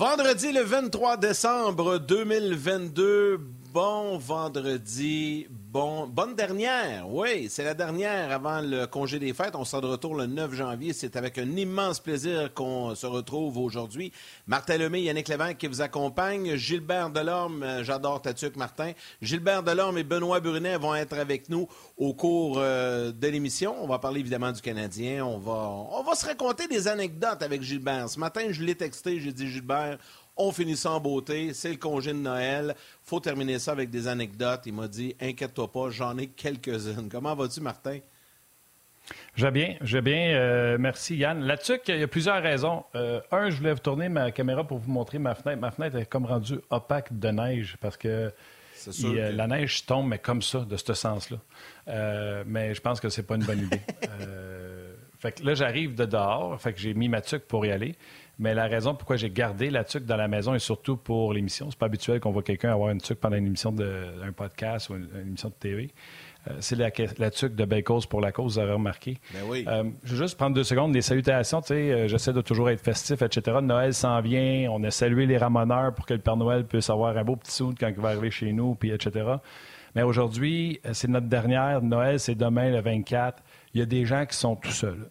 Vendredi le 23 décembre 2022. Bon vendredi, bon, bonne dernière. Oui, c'est la dernière avant le congé des fêtes. On sera de retour le 9 janvier. C'est avec un immense plaisir qu'on se retrouve aujourd'hui. Martin Lemay, Yannick Lévesque qui vous accompagne. Gilbert Delorme, euh, j'adore ta Martin. Gilbert Delorme et Benoît Brunet vont être avec nous au cours euh, de l'émission. On va parler évidemment du Canadien. On va, on va se raconter des anecdotes avec Gilbert. Ce matin, je l'ai texté. J'ai dit, Gilbert, on finit ça en beauté. C'est le congé de Noël. faut terminer ça avec des anecdotes. Il m'a dit Inquiète-toi pas, j'en ai quelques-unes. Comment vas-tu, Martin? Je vais bien, je vais bien. Euh, merci, Yann. Là-dessus, il y a plusieurs raisons. Euh, un, je voulais vous tourner ma caméra pour vous montrer ma fenêtre. Ma fenêtre est comme rendue opaque de neige parce que la neige tombe, mais comme ça, de ce sens-là. Euh, mais je pense que c'est pas une bonne idée. fait que là, j'arrive de dehors. Fait que j'ai mis ma tuque pour y aller. Mais la raison pourquoi j'ai gardé la tuque dans la maison et surtout pour l'émission, c'est pas habituel qu'on voit quelqu'un avoir une tuque pendant une émission d'un podcast ou une, émission de TV. Euh, c'est la, la tuque de Bacos pour la cause, vous avez remarqué. Ben oui. Euh, je vais juste prendre deux secondes. Les salutations, tu sais, euh, j'essaie de toujours être festif, etc. Noël s'en vient. On a salué les ramoneurs pour que le Père Noël puisse avoir un beau petit soude quand il va arriver chez nous, puis etc. Mais aujourd'hui, c'est notre dernière. Noël, c'est demain, le 24. Il y a des gens qui sont tout seuls.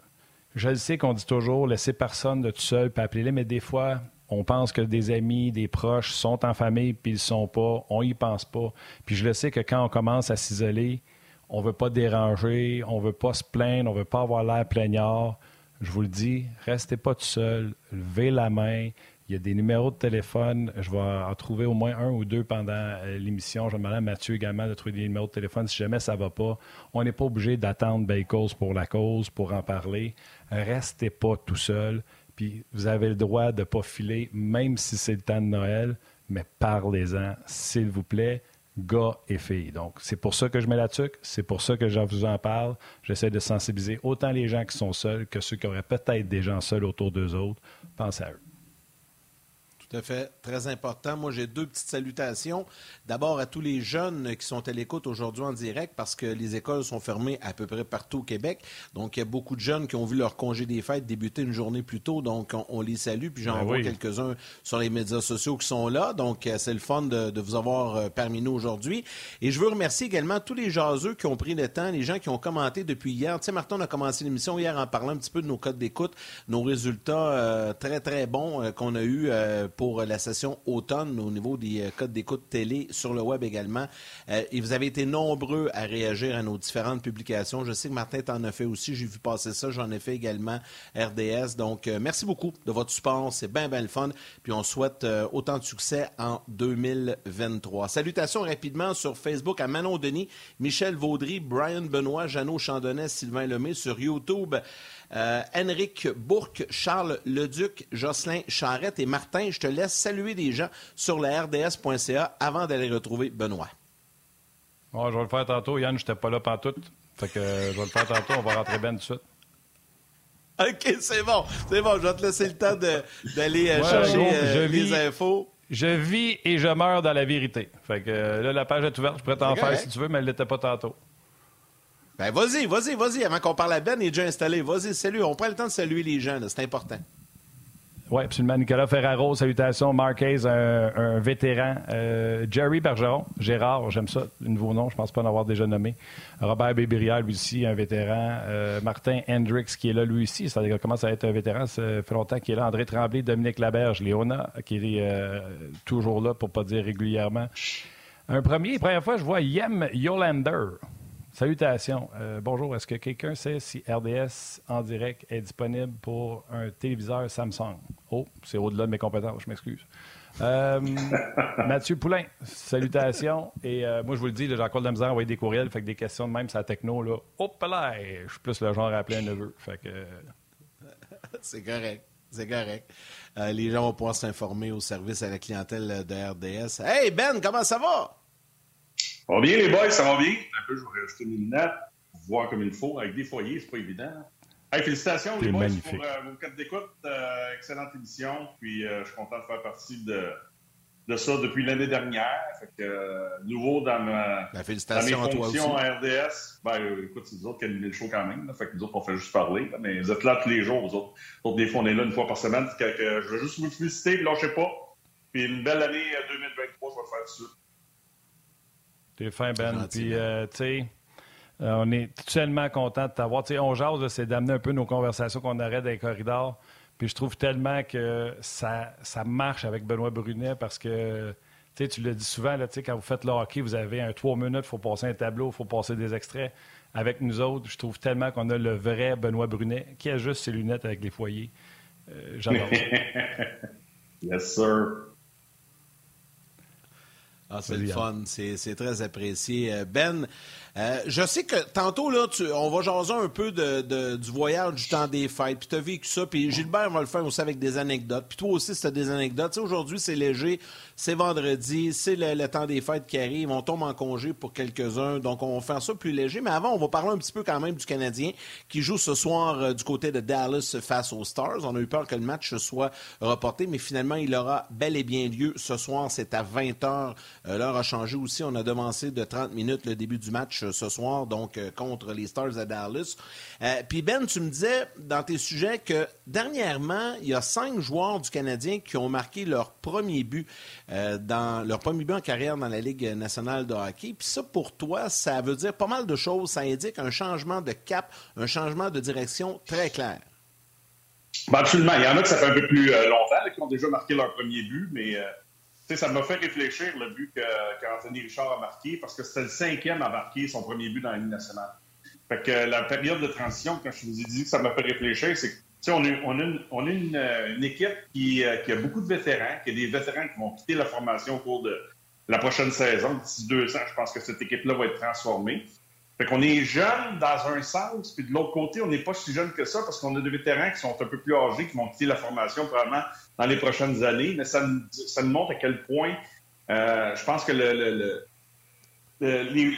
Je le sais qu'on dit toujours laisser personne de tout seul, puis appeler les, mais des fois, on pense que des amis, des proches sont en famille, puis ils ne sont pas. On y pense pas. Puis je le sais que quand on commence à s'isoler, on ne veut pas déranger, on ne veut pas se plaindre, on ne veut pas avoir l'air plaignard. Je vous le dis, restez pas tout seul, levez la main. Il y a des numéros de téléphone. Je vais en trouver au moins un ou deux pendant euh, l'émission. Je vais demander à Mathieu également de trouver des numéros de téléphone si jamais ça ne va pas. On n'est pas obligé d'attendre Bacos pour la cause, pour en parler. Restez pas tout seul. Puis vous avez le droit de ne pas filer, même si c'est le temps de Noël, mais parlez-en, s'il vous plaît, gars et filles. Donc, c'est pour ça que je mets la tuque, c'est pour ça que je vous en parle. J'essaie de sensibiliser autant les gens qui sont seuls que ceux qui auraient peut-être des gens seuls autour d'eux autres. Pensez à eux. Tout à fait. Très important. Moi, j'ai deux petites salutations. D'abord à tous les jeunes qui sont à l'écoute aujourd'hui en direct parce que les écoles sont fermées à peu près partout au Québec. Donc, il y a beaucoup de jeunes qui ont vu leur congé des fêtes débuter une journée plus tôt. Donc, on, les salue. Puis j'en ben vois quelques-uns sur les médias sociaux qui sont là. Donc, euh, c'est le fun de, vous avoir euh, parmi nous aujourd'hui. Et je veux remercier également tous les jaseux qui ont pris le temps, les gens qui ont commenté depuis hier. Tu sais, Martin, on a commencé l'émission hier en parlant un petit peu de nos codes d'écoute, nos résultats euh, très, très bons qu'on a eus pour la session automne au niveau des euh, codes d'écoute télé sur le web également. Euh, et vous avez été nombreux à réagir à nos différentes publications. Je sais que Martin t'en a fait aussi. J'ai vu passer ça. J'en ai fait également RDS. Donc, euh, merci beaucoup de votre support. C'est bien, bien le fun. Puis on souhaite autant de succès en 2023. Salutations rapidement sur Facebook à Manon Denis, Michel Vaudry, Brian Benoît, Jeannot Chandonnet, Sylvain Lemay sur YouTube. Euh, Henrik Bourque, Charles Leduc, Jocelyn Charrette et Martin. Je te laisse saluer des gens sur la RDS.ca avant d'aller retrouver Benoît. je vais le faire tantôt. Yann, je n'étais pas là pantoute. Fait que euh, je vais le faire tantôt. On va rentrer bien tout de suite. OK, c'est bon. C'est bon. Je vais te laisser le temps d'aller euh, chercher les infos. Je vis et je meurs dans la vérité. Fait que là, la page est ouverte. Je pourrais t'en faire si tu veux, mais elle n'était pas tantôt. Ben, vas-y, vas-y, vas-y, avant qu'on parle à Ben, il est déjà installé. Vas-y, salut. On prend le temps de saluer les gens, c'est important. Oui, absolument. Nicolas Ferraro, salutations. Marquez, un, vétéran. Euh, Jerry Bergeron, Gérard, j'aime ça, un nouveau nom, je pense pas en avoir déjà nommé. Robert Bébérial, lui aussi, un vétéran. Euh, Martin Hendricks, qui est là, lui aussi, ça commence à être un vétéran, ça fait longtemps qu'il est là. André Tremblay, Dominique Laberge, Léona, qui est euh, toujours là, pour pas dire régulièrement. Un premier, première fois, je vois Yem Yolander. Salutations. Euh, bonjour. Est-ce que quelqu'un sait si RDS en direct est disponible pour un téléviseur Samsung? Oh, c'est au-delà de mes compétences, je m'excuse. Euh, Mathieu Poulain, salutations. Et euh, moi, je vous le dis, j'ai encore de la misère à envoyer des courriels, fait que des questions de même la techno, là, hop là, je suis plus le genre à appeler un neveu. Fait que... c'est correct. C'est correct. les gens vont pouvoir s'informer au service à la clientèle de RDS. Hey Ben, comment ça va? Ça va bien, les boys, ça va bien? Un peu, je vais rajouter mes lunettes pour voir comme il faut. Avec des foyers, c'est pas évident. Hey, félicitations, les boys, pour euh, vos quatre d'écoute. Euh, excellente émission. Puis, euh, je suis content de faire partie de, de ça depuis l'année dernière. Fait que, nouveau dans, ma, ben, dans mes fonctions à RDS. Ben, écoute, c'est nous autres qui animent le show quand même. Là, fait que nous autres, on fait juste parler. mais vous êtes là tous les jours, vous autres. autres des fois, on est là une fois par semaine. Que, que, je veux juste vous féliciter, puis lâchez pas. Puis une belle année 2023, je vais le faire tout de suite. T'es fin, Ben. Puis, euh, tu sais, euh, on est tellement content de t'avoir. Tu sais, on jase, c'est d'amener un peu nos conversations qu'on arrête dans les corridors. Puis je trouve tellement que ça, ça marche avec Benoît Brunet parce que tu, sais, tu le dis souvent, là, quand vous faites le hockey, vous avez un trois minutes, il faut passer un tableau, il faut passer des extraits. Avec nous autres, je trouve tellement qu'on a le vrai Benoît Brunet qui a juste ses lunettes avec les foyers. Euh, J'adore yes, sir. Ah, c'est le fun, c'est très apprécié. Euh, ben, euh, je sais que tantôt, là, on va jaser un peu de, du voyage du temps des fêtes, puis tu as vécu ça, puis Gilbert va le faire aussi avec des anecdotes, puis toi aussi, c'est des anecdotes. Aujourd'hui, c'est léger, c'est vendredi, c'est le, temps des fêtes qui arrive, on tombe en congé pour quelques-uns, donc on va faire ça plus léger. Mais avant, on va parler un petit peu quand même du Canadien qui joue ce soir euh, du côté de Dallas face aux Stars. On a eu peur que le match soit reporté, mais finalement, il aura bel et bien lieu ce soir. C'est à 20h. Euh, l'heure a changé aussi. On a devancé de 30 minutes le début du match euh, ce soir, donc contre les Stars à Dallas. Puis Ben, tu me disais dans tes sujets que dernièrement, il y a cinq joueurs du Canadien qui ont marqué leur premier but dans leur premier but en carrière dans la Ligue nationale de hockey. Puis ça, pour toi, ça veut dire pas mal de choses. Ça indique un changement de cap, un changement de direction très clair. Ben absolument. Il y en a qui ça fait un peu plus longtemps, qui ont déjà marqué leur premier but, mais ça m'a fait réfléchir le but qu'Anthony Richard a marqué parce que c'était le cinquième à marquer son premier but dans la Ligue nationale. Fait que la période de transition, quand je vous ai dit que ça m'a fait réfléchir, c'est que on a, on a, une, équipe qui, qui, a beaucoup de vétérans, qui a des vétérans qui vont quitter la formation au cours de la prochaine saison. D'ici deux ans, je pense que cette équipe-là va être transformée. Fait qu'on est jeune dans un sens, puis de l'autre côté, on n'est pas si jeune que ça parce qu'on a des vétérans qui sont un peu plus âgés, qui vont quitter la formation probablement dans les prochaines années. Mais ça, ça nous montre à quel point euh, je pense que le, le,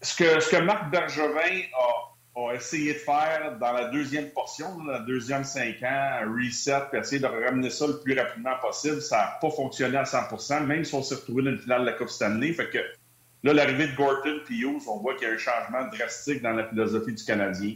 ce, que, ce que Marc Bergevin a, a, essayé de faire dans la deuxième portion, la deuxième cinq ans, reset, puis essayer de ramener ça le plus rapidement possible, ça n'a pas fonctionné à 100% même si on s'est retrouvé dans le finale de la Coupe Stanley. Fait que Là, l'arrivée de Gorton et Hughes, on voit qu'il y a un changement drastique dans la philosophie du Canadien.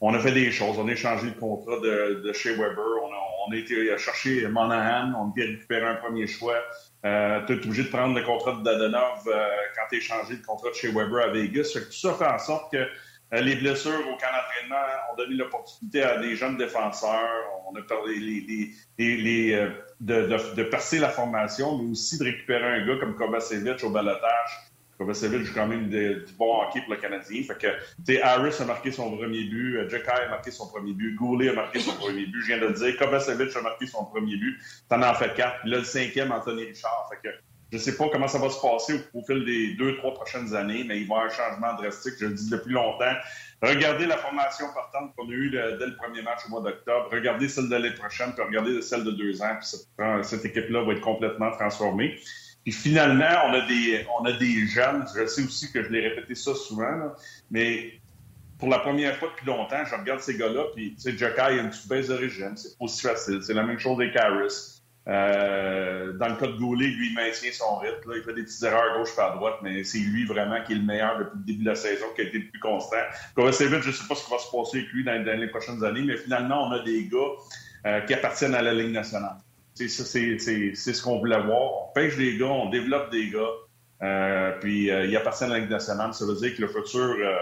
On a fait des choses. On a échangé le contrat de, chez Weber. On a, on a été chercher Monahan. On a récupérer un premier choix. Euh, tu es obligé de prendre le contrat de Dadonov euh, quand tu as échangé le contrat de chez Weber à Vegas. tout ça fait en sorte que euh, les blessures au camp d'entraînement ont donné l'opportunité à des jeunes défenseurs. On a parlé les, les, les, euh, de, de, de, percer la formation, mais aussi de récupérer un gars comme Kovacevic au balotage Kovacevic joue quand même du bon hockey pour le Canadien. Fait que, Harris a marqué son premier but, euh, Jacky a marqué son premier but, Goulet a marqué son premier but, je viens de le dire, Kovacevic a marqué son premier but, t'en as fait quatre, puis là, le cinquième, Anthony Richard. Fait que, je sais pas comment ça va se passer au, fil des deux, trois prochaines années, mais il va y avoir un changement drastique, je le dis depuis longtemps. Regardez la formation partante qu'on a eue dès le premier match au mois d'octobre. Regardez celle de l'année prochaine, puis regardez celle de deux ans. Puis cette équipe-là va être complètement transformée. Puis finalement, on a des, on a des jeunes, je sais aussi que je l'ai répété ça souvent, mais pour la première fois depuis longtemps, je regarde ces gars-là, puis tu sais, Jokai a une petite baisse d'origine, c'est aussi facile. C'est la même chose avec Harris. Euh, dans le cas de Goulet, lui, il maintient son rythme. Là, il fait des petites erreurs à gauche à droite, mais c'est lui vraiment qui est le meilleur depuis le début de la saison, qui a été le plus constant. Kovacevic, je ne sais pas ce qui va se passer avec lui dans, les prochaines années, mais finalement, on a des gars euh, qui appartiennent à la Ligue nationale. C'est ce qu'on voulait voir. On pêche des gars, on développe des gars, euh, puis euh, il appartient à la Ligue nationale. Ça veut dire que le futur euh,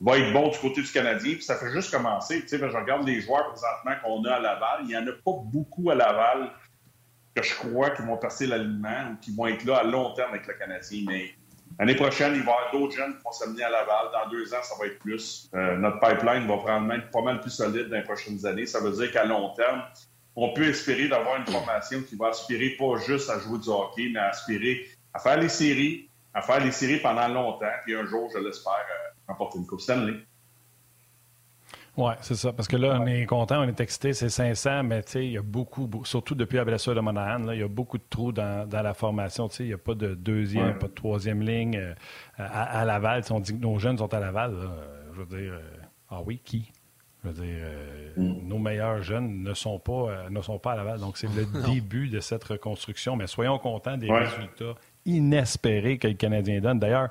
va être bon du côté du Canadien. Puis ça fait juste commencer. Tu sais, je regarde les joueurs présentement qu'on a à Laval. Il n'y en a pas beaucoup à Laval que je crois qui vont passer l'alignement ou qui vont être là à long terme avec le Canadien. Mais l'année prochaine, il va y avoir d'autres jeunes qui vont s'amener à Laval. Dans deux ans, ça va être plus. notre pipeline va prendre même pas mal plus solide dans les prochaines années. Ça veut dire qu'à long terme, on peut espérer d'avoir une formation qui va aspirer pas juste à jouer du hockey, mais à aspirer à faire les séries, à faire les séries pendant longtemps, puis un jour, je l'espère, euh, remporter une Coupe Stanley. Oui, c'est ça. Parce que là, on est content, on est excité, c'est 500, mais il y a beaucoup, surtout depuis la blessure de Monahan, il y a beaucoup de trous dans, la formation. Il n'y a pas de deuxième, pas de troisième ligne. Euh, à, Laval, si on dit que nos jeunes sont à Laval, je veux dire, ah oui, qui? Je veux dire, euh, mm. nos meilleurs jeunes ne sont pas, euh, ne sont pas à Laval. Donc, c'est le début de cette reconstruction. Mais soyons contents des résultats inespérés que le Canadien donne. D'ailleurs,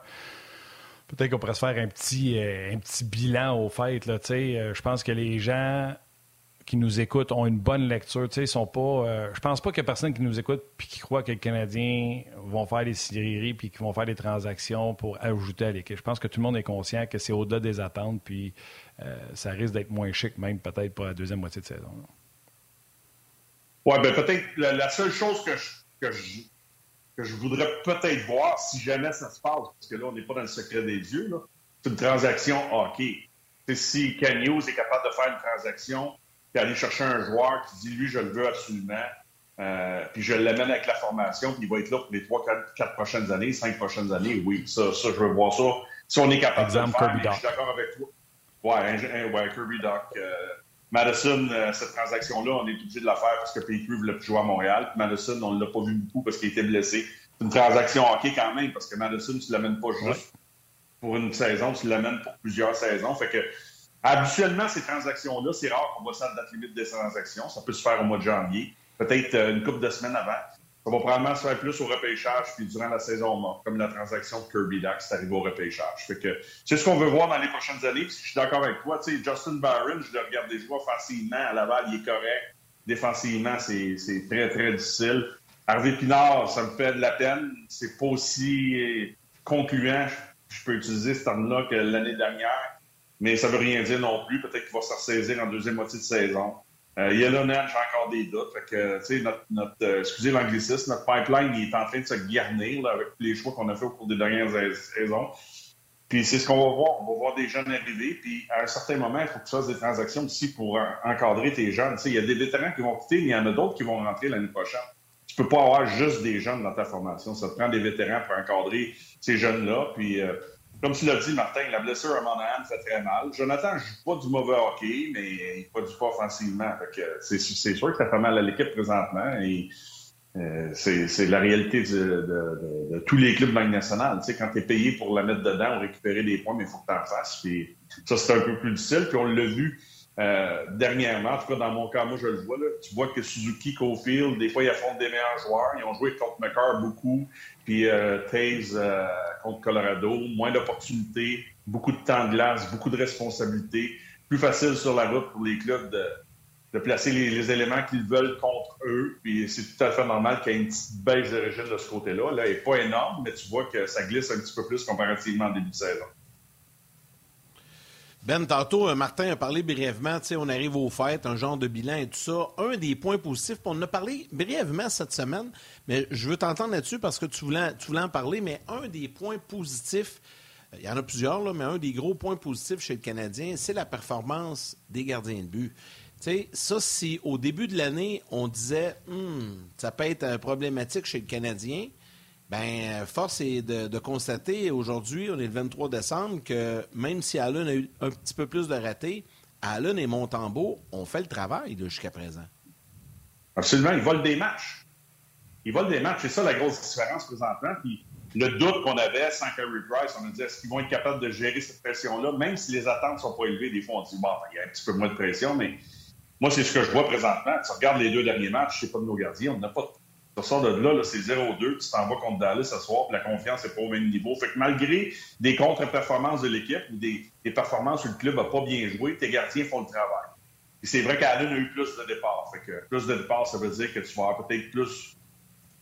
peut-être qu'on pourrait se faire un petit, euh, un petit bilan au fait. Là, je pense que les gens qui nous écoutent ont une bonne lecture. Tu sais, sont pas. Euh, je pense pas qu'il y a personne qui nous écoute puis qui croit que les Canadiens vont faire des séries puis qui vont faire des transactions pour ajouter à l'équipe. Je pense que tout le monde est conscient que c'est au-delà des attentes puis euh, ça risque d'être moins chic même peut-être pour la deuxième moitié de saison. Oui, bien peut-être la, seule chose que je, que je, que je voudrais peut-être voir si jamais ça se passe, parce que là, on n'est pas dans le secret des yeux, c'est une transaction hockey. si Ken est capable de faire une transaction puis aller chercher un joueur qui dit, lui, je le veux absolument, euh, puis je l'amène avec la formation, puis il va être là pour les trois, quatre, prochaines années, cinq prochaines années. Oui, ça, ça, je veux voir ça. Si on est capable de le faire, je suis d'accord avec toi. Ouais, ouais Kirby Doc. Euh, Madison, euh, cette transaction-là, on est obligé de la faire parce que Petrie voulait plus jouer à Montréal. Puis Madison, on ne l'a pas vu beaucoup parce qu'il était blessé. C'est une transaction hockey quand même, parce que Madison, tu ne l'amènes pas juste pour une saison, tu l'amènes pour plusieurs saisons. Fait que Habituellement, ces transactions-là, c'est rare qu'on voit ça à la limite des transactions. Ça peut se faire au mois de janvier, peut-être euh, une couple de semaines avant. Ça va probablement se faire plus au repêchage puis durant la saison morte, comme la transaction de Kirby Dax, c'est arrivé au repêchage. Fait que c'est ce qu'on veut voir dans les prochaines années. Puis je suis d'accord avec toi. Tu sais, Justin Barron, je le regarde des joueurs offensivement à Laval, il est correct. Défensivement, c'est très, très difficile. Harvey Pinard, ça me fait de la peine. C'est pas aussi concluant, je peux utiliser ce terme-là, que l'année dernière mais ça veut rien dire non plus. Peut-être qu'il va se ressaisir en deuxième moitié de saison. Euh, Yellowman, j'ai encore des doutes. Fait que, tu sais, notre, euh, excusez l'anglicisme, notre pipeline il est en train de se garnir avec les choix qu'on a fait au cours des dernières saisons. Puis c'est ce qu'on va voir. On va voir des jeunes arriver. Puis à un certain moment, il faut que tu fasses des transactions aussi pour encadrer tes jeunes. Il y a des vétérans qui vont quitter, mais il y en a d'autres qui vont rentrer l'année prochaine. Tu peux pas avoir juste des jeunes dans ta formation. Ça te prend des vétérans pour encadrer ces jeunes-là. Puis euh, comme tu l'as dit, Martin, la blessure à Monahan fait très mal. Jonathan ne joue pas du mauvais hockey, mais il ne produit pas offensivement. C'est sûr que ça fait mal à l'équipe présentement. Et euh, c'est la réalité de, tous les clubs de Ligue nationale. Tu sais, quand tu es payé pour la mettre dedans ou récupérer des points, mais il faut que tu en fasses. Puis, ça, c'est un peu plus difficile. Puis on l'a vu euh, dernièrement, en tout cas dans mon cas, moi je le vois, tu vois que Suzuki, Cofield, des fois ils affrontent des meilleurs joueurs. Ils ont joué contre McCarr beaucoup, puis euh, euh, contre Colorado. Moins d'opportunités, beaucoup de temps de glace, beaucoup de responsabilités. Plus facile sur la route pour les clubs de, placer les, éléments qu'ils veulent contre eux. Puis c'est tout à fait normal qu'il y ait une petite baisse de régime de ce côté-là. Là, elle n'est pas énorme, mais tu vois que ça glisse un petit peu plus comparativement en début de saison. Ben, tantôt, euh, Martin a parlé brièvement, on arrive aux fêtes, un genre de bilan et tout ça. Un des points positifs, on en a parlé brièvement cette semaine, mais je veux t'entendre là-dessus parce que tu voulais, tu en parler, mais un des points positifs, euh, il y en a plusieurs, mais un des gros points positifs chez le Canadien, c'est la performance des gardiens de but. ça, si au début de l'année, on disait, hmm, ça peut être problématique chez le Canadien, ben, force est de, constater aujourd'hui, on est le 23 décembre, que même si Allen a eu un petit peu plus de ratés, Allen et Montembeau ont fait le travail jusqu'à présent. Absolument, ils volent des matchs. Ils volent des matchs. C'est ça la grosse différence présentement. Puis le doute qu'on avait sans Carey Price, on a dit est-ce qu'ils vont être capables de gérer cette pression-là, même si les attentes ne sont pas élevées. Des fois, on dit bon, il y a un petit peu moins de pression, mais moi, c'est ce que je vois présentement. Tu regardes les deux derniers matchs, c'est pas de nos gardiens, on n'a pas tu sors de là, c'est 0-2, tu t'en vas contre Dallas ce soir, puis la confiance n'est pas au même niveau. Fait que malgré des contre-performances de l'équipe ou des, performances où le club n'a pas bien joué, tes gardiens font le travail. Et c'est vrai qu'Allen a eu plus de départs. Fait que plus de départs, ça veut dire que tu vas avoir peut-être plus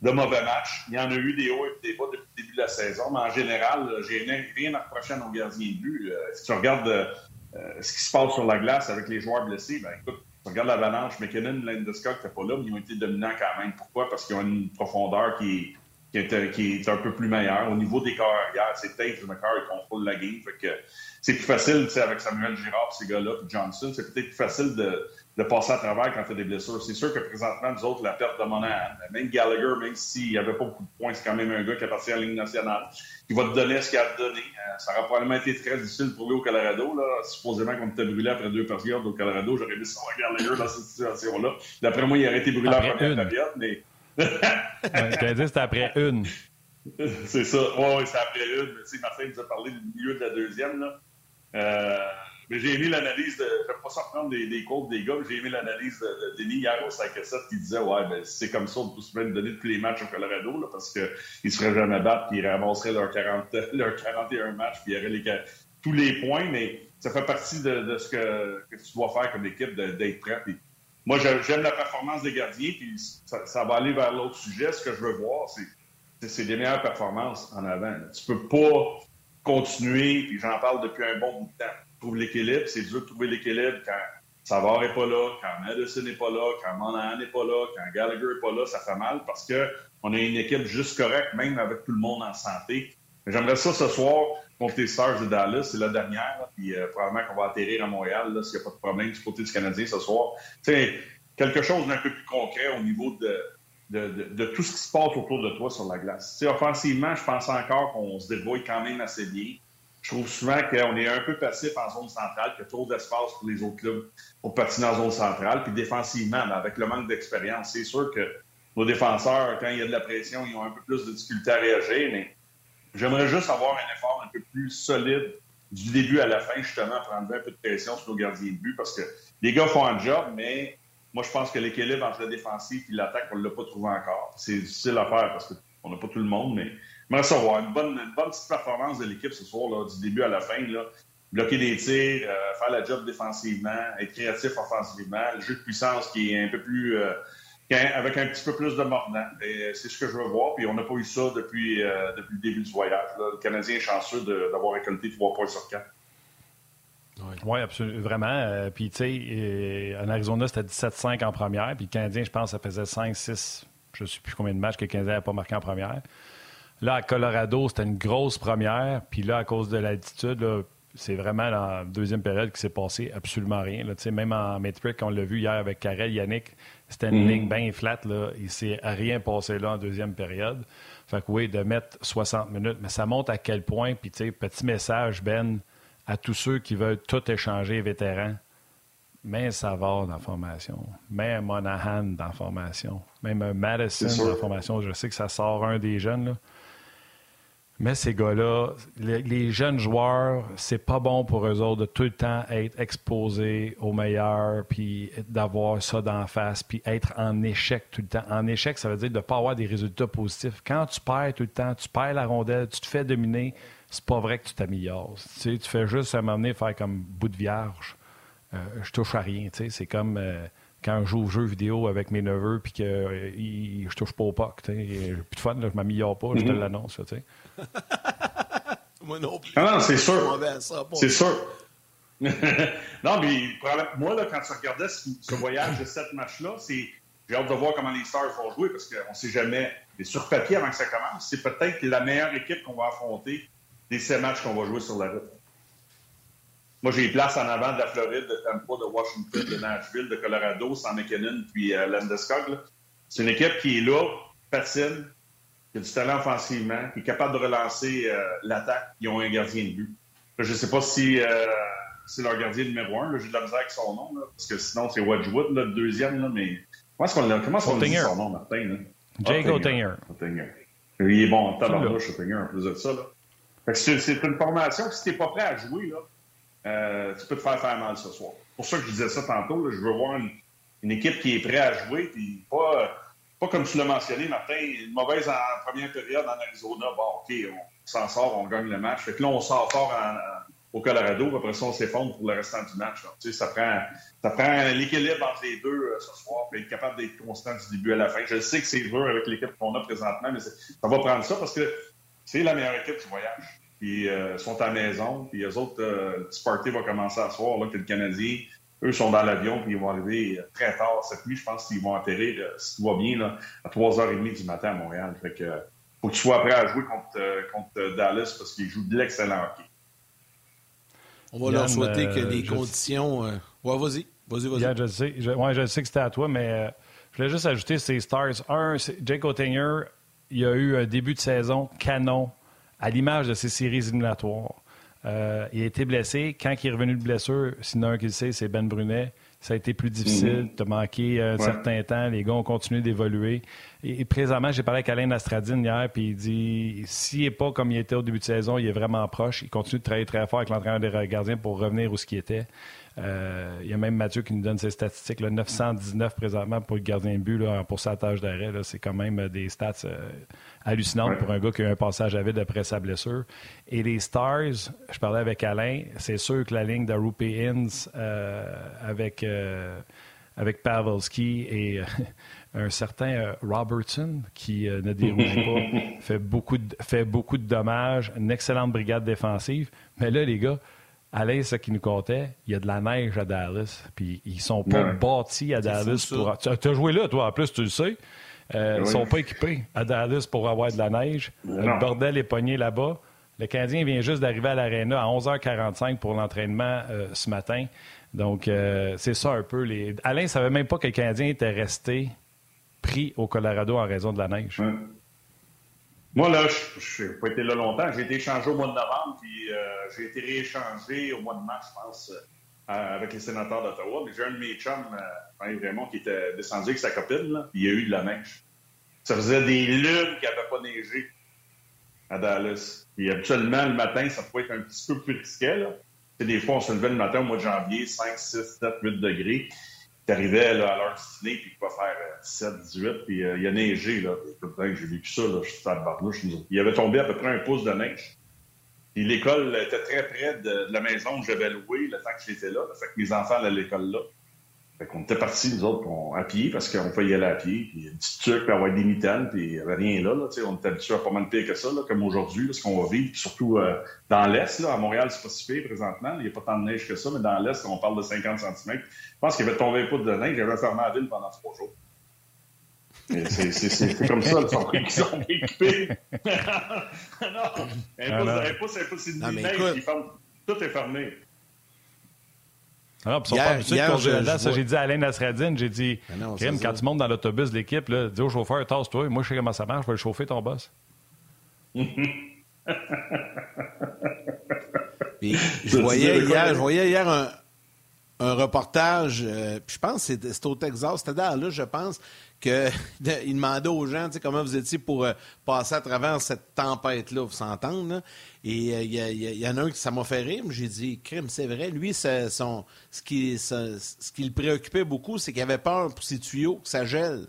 de mauvais matchs. Il y en a eu des hauts et des bas depuis le début de la saison, mais en général, j'ai rien à reprocher à nos gardiens de but. Euh, si tu regardes euh, ce qui se passe sur la glace avec les joueurs blessés, ben écoute, regarde l'avalanche, McKinnon, Landeskog n'étaient pas là, mais ils ont été dominants quand même. Pourquoi? Parce qu'ils ont une profondeur qui est, qui est, un peu plus meilleure. Au niveau des carrières, c'est Tate, McCarr, ils contrôlent la game. Fait que c'est plus facile, avec Samuel Girard, ces gars-là, puis Johnson, c'est peut-être plus facile de, de passer à travers quand tu as des blessures. C'est sûr que présentement, nous autres, la perte de Monahan, même Gallagher, même s'il n'y avait pas beaucoup de points, c'est quand même un gars qui appartient à la Ligue nationale, qui va te donner ce qu'il a à te donner. Euh, ça aurait probablement été très difficile pour lui au Colorado. Là. Supposément qu'on était brûlé après deux périodes au Colorado, j'aurais mis ça Gallagher dans cette situation-là. D'après moi, il aurait été brûlé après première une. période, mais... dit c'était après une. c'est ça. Oui, ouais, c'est après une. Mais, Martin nous a parlé du milieu de la deuxième. Là. Euh, Mais j'ai aimé l'analyse de. Je vais pas ça prendre des, des des gars, mais j'ai aimé l'analyse de, de, Denis hier au 5 7 qui disait Ouais, ben, c'est comme ça, on peut se donner tous les matchs au Colorado, là, parce qu'ils ne se feraient jamais battre, puis ils ramasseraient leurs 40, leur 41 matchs, puis il y aurait les, tous les points, mais ça fait partie de, ce que, tu dois faire comme équipe d'être prêt. Puis moi, j'aime la performance des gardiens, puis ça, va aller vers l'autre sujet. Ce que je veux voir, c'est des meilleures performances en avant. Tu peux pas continuer, puis j'en parle depuis un bon bout de temps. Trouve l'équilibre, c'est dur de trouver l'équilibre quand Savard n'est pas là, quand Madison n'est pas là, quand Monahan n'est pas là, quand Gallagher n'est pas là, ça fait mal parce qu'on a une équipe juste correcte, même avec tout le monde en santé. J'aimerais ça ce soir contre les Stars de Dallas, c'est la dernière, puis euh, probablement qu'on va atterrir à Montréal s'il n'y a pas de problème du côté du Canadien ce soir. sais, quelque chose d'un peu plus concret au niveau de, de, tout ce qui se passe autour de toi sur la glace. offensivement, je pense encore qu'on se débrouille quand même assez bien. Je trouve souvent qu'on est un peu passif en zone centrale, qu'il y a trop d'espace pour les autres clubs pour patiner en zone centrale. Puis défensivement, avec le manque d'expérience, c'est sûr que nos défenseurs, quand il y a de la pression, ils ont un peu plus de difficulté à réagir, mais j'aimerais juste avoir un effort un peu plus solide du début à la fin, justement, pour enlever un peu de pression sur nos gardiens de but, parce que les gars font un job, mais moi, je pense que l'équilibre entre le défensif et l'attaque, on ne l'a pas trouvé encore. C'est difficile à faire parce qu'on n'a pas tout le monde, mais J'aimerais savoir une bonne, une bonne petite performance de l'équipe ce soir, du début à la fin. Bloquer des tirs, euh, faire la job défensivement, être créatif offensivement, le jeu de puissance qui est un peu plus. Euh, avec un petit peu plus de mordant. C'est ce que je veux voir. Puis on n'a pas eu ça depuis, euh, depuis le début du voyage. Le Canadien est chanceux d'avoir récolté trois points sur quatre. Oui, ouais, absolument. Vraiment. puis, tu sais, en Arizona, c'était 17-5 en première. Puis le Canadien, je pense, ça faisait 5-6, je ne sais plus combien de matchs que le Canadien n'a pas marqué en première. Là, à Colorado, c'était une grosse première. Puis là, à cause de l'altitude, c'est vraiment la deuxième période qui s'est passé absolument rien. Là. Même en métrique, on l'a vu hier avec Karel Yannick, c'était une mm. ligne bien flat. Là. Il s'est rien passé là en deuxième période. Fait que oui, de mettre 60 minutes, mais ça montre à quel point, puis tu sais, petit message, Ben, à tous ceux qui veulent tout échanger, vétérans, mais ça va dans la formation, mais Monahan dans la formation, même un Madison dans la formation. Je sais que ça sort un des jeunes, là. Mais ces gars-là, les, jeunes joueurs, c'est pas bon pour eux autres de tout le temps être exposés au meilleur, puis d'avoir ça d'en face, puis être en échec tout le temps. En échec, ça veut dire de ne pas avoir des résultats positifs. Quand tu perds tout le temps, tu perds la rondelle, tu te fais dominer, c'est pas vrai que tu t'améliores. Tu, sais, tu fais juste à un moment donné faire comme bout de vierge. Euh, je touche à rien. Tu sais, c'est comme. Euh, quand je joue aux jeux vidéo avec mes neveux puis que euh, je touche pas au puck. J'ai plus de fun, là, je m'améliore pas, je te mhm. l'annonce. Moi non plus. Ah non, c'est sûr. C'est sûr. non, mais moi, là, quand tu regardais ce, voyage de sept matchs-là, c'est j'ai hâte de voir comment les Stars vont jouer parce qu'on ne sait jamais. Et sur papier, avant que ça commence, c'est peut-être la meilleure équipe qu'on va affronter des sept matchs qu'on va jouer sur la route. Moi, j'ai place en avant de la Floride, de Tampa, de Washington, de Nashville, de Colorado, San McKinnon, puis euh, Landeskog. C'est une équipe qui est là, patine, qui a du talent offensivement, qui est capable de relancer euh, l'attaque. Ils ont un gardien de but. je ne sais pas si euh, c'est leur gardien numéro un. J'ai de la misère avec son nom, parce que sinon, c'est Wedgwood, le deuxième. Là, mais comment est-ce qu'on est dit son nom, Martin? Là? Jake. Il est bon en tabarnouche, Oettinger, en plus de ça. C'est une formation que si tu n'es pas prêt à jouer, là, euh, tu peux te faire faire mal ce soir. C'est pour ça que je disais ça tantôt. je veux voir une, équipe qui est prête à jouer, puis pas, pas comme tu l'as mentionné, Martin, une mauvaise première période en Arizona. Bon, OK, on s'en sort, on gagne le match. Fait que là, on sort fort au Colorado, après ça, on s'effondre pour le restant du match. Tu sais, ça prend, ça prend l'équilibre entre les deux euh, ce soir, puis être capable d'être constant du début à la fin. Je sais que c'est dur avec l'équipe qu'on a présentement, mais ça va prendre ça parce que c'est la meilleure équipe du voyage puis euh, sont à la maison, puis eux autres, euh, le petit party va commencer à soir, là, que le Canadien, eux sont dans l'avion, puis ils vont arriver euh, très tard cette nuit. Je pense qu'ils vont atterrir, euh, si tout va bien, là, à 3h30 du matin à Montréal. Fait que faut que tu sois prêt à jouer contre, contre Dallas parce qu'ils jouent de l'excellent hockey. On va leur souhaiter que les conditions. Ouais, vas-y. Vas-y, vas-y. je sais, je, ouais, je sais que c'était à toi, mais je voulais juste ajouter ces Stars. Un, Jake Oettinger, il a eu un début de saison canon à l'image de ces séries éliminatoires. Euh, il a été blessé. Quand il est revenu de blessure, sinon un qui le sait, c'est Ben Brunet. ça a été plus difficile. Tu as manqué un certain temps. Les gars ont continué d'évoluer. Et, présentement, j'ai parlé avec Alain Astradine hier, puis il dit s'il n'est pas comme il était au début de saison, il est vraiment proche. Il continue de travailler très fort avec l'entraîneur des gardiens pour revenir où ce qui était. Euh, il y a même Mathieu qui nous donne ses statistiques. Là, 919 présentement pour le gardien de but là, en pourcentage d'arrêt. C'est quand même des stats euh, hallucinantes pour un gars qui a eu un passage à vide après sa blessure. Et les Stars, je parlais avec Alain, c'est sûr que la ligne de Rupi Inns euh, avec, avec Pavelski et un certain Robertson qui ne dérougit pas, fait beaucoup, de, fait beaucoup de dommages, une excellente brigade défensive. Mais là, les gars, Alain, ce qui nous comptait, il y a de la neige à Dallas. Puis ils sont pas bâtis à Dallas pour. Tu as joué là, toi, en plus, tu le sais. Euh, ils sont pas équipés à Dallas pour avoir de la neige. Le bordel est pogné là-bas. Le Canadien vient juste d'arriver à l'aréna à 11h45 pour l'entraînement euh, ce matin. Donc, euh, c'est ça un peu. Les... Alain ne savait même pas que le Canadien était resté pris au Colorado en raison de la neige. Moi, là, je n'ai pas été là longtemps. J'ai été échangé au mois de novembre, puis euh, j'ai été rééchangé au mois de mars, je pense, euh, avec les sénateurs d'Ottawa. Mais j'ai un de mes chums, euh, qui était descendu avec sa copine, là, puis il y a eu de la neige. Ça faisait des lunes qu'il n'avait pas neigé à Dallas. Puis habituellement, le matin, ça pouvait être un petit peu plus risqué. Là. des fois, on se levait le matin au mois de janvier, 5, 6, 7, 8 degrés. T'arrivais à l'heure du dîner, puis il pouvait faire 7, euh, 18, puis euh, il a neigé. Là. J'ai vécu ça, là, je suis à barnouche. Il avait tombé à peu près un pouce de neige. Puis l'école était très près de, la maison où j'avais loué le temps que j'étais là. Fait que mes enfants allaient à l'école là. Fait qu'on était partis, nous autres, à pied, parce qu'on pouvait y aller à pied, puis un petit truc, puis avoir des mitaines, puis il n'y avait rien là. là on était habitués à pas mal pire que ça, là, comme aujourd'hui, ce qu'on va vivre, surtout euh, dans l'Est. Là, à Montréal, c'est pas si pire présentement. Il n'y a pas tant de neige que ça, mais dans l'Est, on parle de 50 cm. Je pense qu'il avait tombé un pouce de neige, j'avais fermé la ville pendant trois jours. C'est comme ça, ils sont équipés. non, un pouce, un pouce, c'est de neige, tout est fermé. Ah, sont pas ça, j'ai dit à Alain Nasradine, j'ai dit, ben quand tu montes dans l'autobus de l'équipe, dis au chauffeur, tasse-toi, moi je sais comment ça marche, je vais le chauffer ton boss. je, voyais hier, je voyais hier un, un reportage, euh, je pense que c'était au Texas, c'était là, je pense, qu'il demandait aux gens comment vous étiez pour euh, passer à travers cette tempête-là, vous s'entendre. Et euh, il y, en a un qui ça m'a fait rire, j'ai dit, crime, c'est vrai. Lui, ce, ce, qui le préoccupait beaucoup, c'est qu'il avait peur pour ses tuyaux que ça gèle.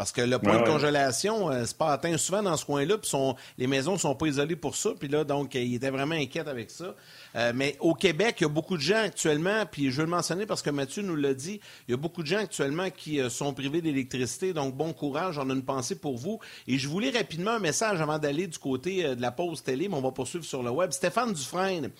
Parce que le point de congélation, euh, c'est pas atteint souvent dans ce coin-là, puis les maisons sont pas isolées pour ça. Puis là, donc, il était vraiment inquiet avec ça. Euh, mais au Québec, il y a beaucoup de gens actuellement, puis je veux le mentionner parce que Mathieu nous l'a dit, il y a beaucoup de gens actuellement qui euh, sont privés d'électricité. Donc, bon courage, on a une pensée pour vous. Et je voulais rapidement un message avant d'aller du côté de la pause télé, mais on va poursuivre sur le web. Stéphane Dufresne.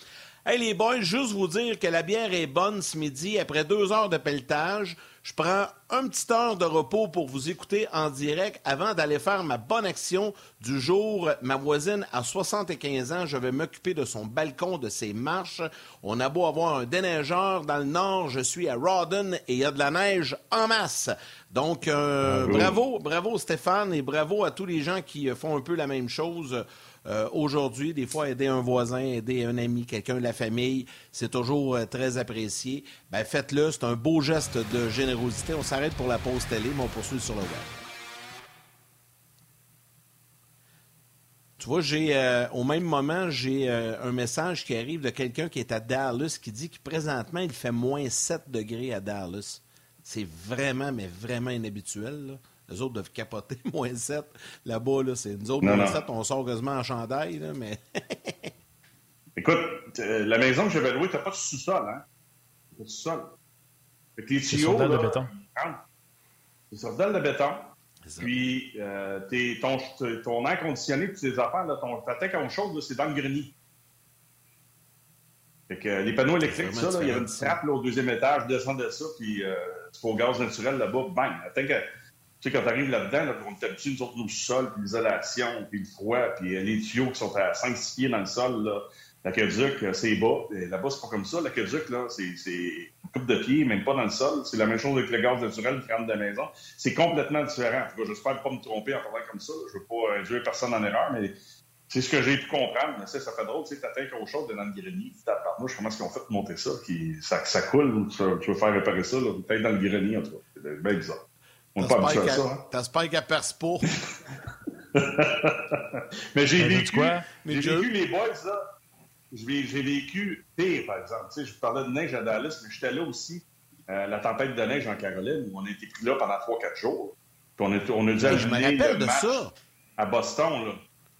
Hey les boys, juste vous dire que la bière est bonne ce midi. Après deux heures de pelletage, je prends un petit heure de repos pour vous écouter en direct avant d'aller faire ma bonne action du jour. Ma voisine a 75 ans. Je vais m'occuper de son balcon, de ses marches. On a beau avoir un déneigeur dans le nord. Je suis à Rawdon et il y a de la neige en masse. Donc, euh, bravo, bravo Stéphane et bravo à tous les gens qui font un peu la même chose. Euh, aujourd'hui, des fois, aider un voisin, aider un ami, quelqu'un de la famille, c'est toujours euh, très apprécié. Ben, faites-le, c'est un beau geste de générosité. On s'arrête pour la pause télé, mais on poursuit sur le web. Tu vois, j'ai euh, au même moment, j'ai un message qui arrive de quelqu'un qui est à Dallas qui dit que présentement, il fait moins 7 degrés à Dallas. C'est vraiment, mais vraiment inhabituel. Les autres doivent capoter, moins 7. Là-bas, là, c'est nous autres, moins 7, on sort quasiment en chandail, là, mais. Écoute, euh, la maison que j'avais louée, t'as pas de sous-sol, hein? Pas de sous-sol. Fait que les tuyaux. C'est de béton. C'est sur dalle de béton. Puis, euh, ton, ton air conditionné, puis tes affaires, là, ton, ta tête en chaude, c'est dans le grenier. Fait que les panneaux électriques, ça, là, il y avait une trappe là, au deuxième étage, descends de ça, puis euh, tu au gaz naturel là-bas, bang! Attends que sais, quand tu arrives là-dedans, on est habitué, nous autres, nos sols, puis l'isolation, puis le froid, puis euh, les tuyaux qui sont à 5-6 pieds dans le sol, là. L'aqueduc, euh, c'est bas. Là-bas, c'est pas comme ça. L'aqueduc, là, c'est une coupe de pied, même pas dans le sol. C'est la même chose avec le gaz naturel qui rentre de la maison. C'est complètement différent. En tout cas, j'espère pas me tromper en parlant comme ça. Je veux pas induire personne en erreur, mais c'est ce que j'ai pu comprendre. Mais ça, ça fait drôle, tu sais, t'atteins quelque chose dans le grenier. Moi, comment est-ce qu'ils ont fait monter ça? Ça, ça coule ou tu, veux faire réparer ça? Peut-être dans le grenier, en tout cas. C'est bien bizarre. On pas habitué à ça. Hein? T'espères qu'elle perce pas. mais j'ai vécu, quoi? J'ai vécu les boys, là. J'ai vécu pire, par exemple. Tu sais, je parlais de neige à Dallas, mais j'étais là aussi, euh, la tempête de neige en Caroline, où on a été pris là pendant 3-4 jours. Puis on a, on a dû Je me rappelle de ça. À Boston, là.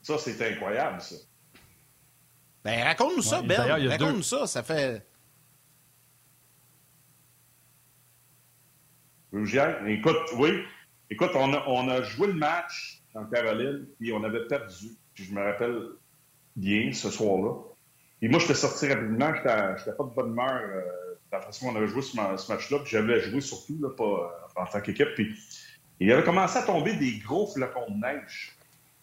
Ça, c'était incroyable, ça. Ben, raconte-nous ça, Ben. Raconte-nous ça, ça fait... Écoute, oui. Écoute, on a, joué le match en Caroline, puis on avait perdu. Je me rappelle bien ce soir-là. Et moi, j'étais sorti rapidement, j'étais pas de bonne humeur euh, de la façon qu'on avait joué ce, match-là, puis j'avais joué surtout, là, pas euh, en tant qu'équipe. Puis il avait commencé à tomber des gros flocons de neige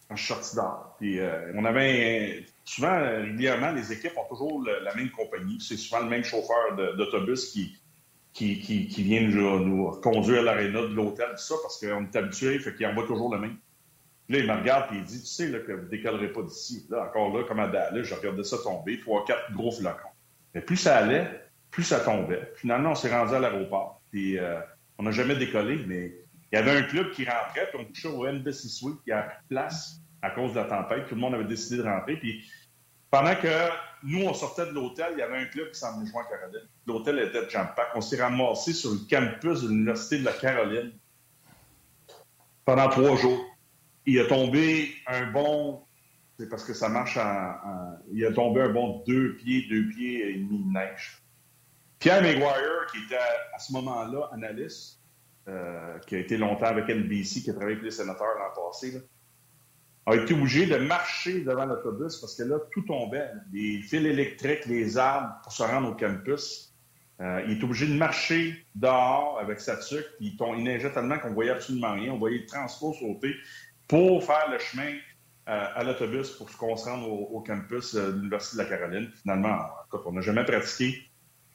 quand je suis sorti dehors. Puis euh, on avait souvent, régulièrement, les équipes ont toujours la même compagnie. C'est souvent le même chauffeur d'autobus qui, qui, qui, vient nous, conduire à l'aréna de l'hôtel, tout ça, parce qu'on est habitué, fait qu'il envoie toujours le même. Là, il me regarde et il dit, tu sais là, que vous ne décollerez pas d'ici. Là, encore là, comme à Dallas, je regardais ça tomber, trois, quatre gros flocons. Mais plus ça allait, plus ça tombait. Finalement, on s'est rendu à l'aéroport. Puis euh, on n'a jamais décollé, mais il y avait un club qui rentrait, puis on couchait au NBC Suite, qui a de place à cause de la tempête. Tout le monde avait décidé de rentrer. Puis pendant que nous, on sortait de l'hôtel, il y avait un club qui s'en venait joindre à Caroline. L'hôtel était de jam On s'est ramassé sur le campus de l'Université de la Caroline pendant trois jours il a tombé un bon, c'est parce que ça marche en, Il a tombé un bon deux pieds, deux pieds et demi de neige. Pierre Maguire, qui était à, ce moment-là analyste, euh, qui a été longtemps avec NBC, qui a travaillé avec les sénateurs l'an passé, a été obligé de marcher devant l'autobus parce que là, tout tombait. Les fils électriques, les arbres pour se rendre au campus. Euh, il est obligé de marcher dehors avec sa tuque, puis il neigeait tellement qu'on voyait absolument rien. On voyait le transport sauter pour faire le chemin euh, à l'autobus pour qu'on se rende au, campus euh, de l'Université de la Caroline. Finalement, on n'a jamais pratiqué.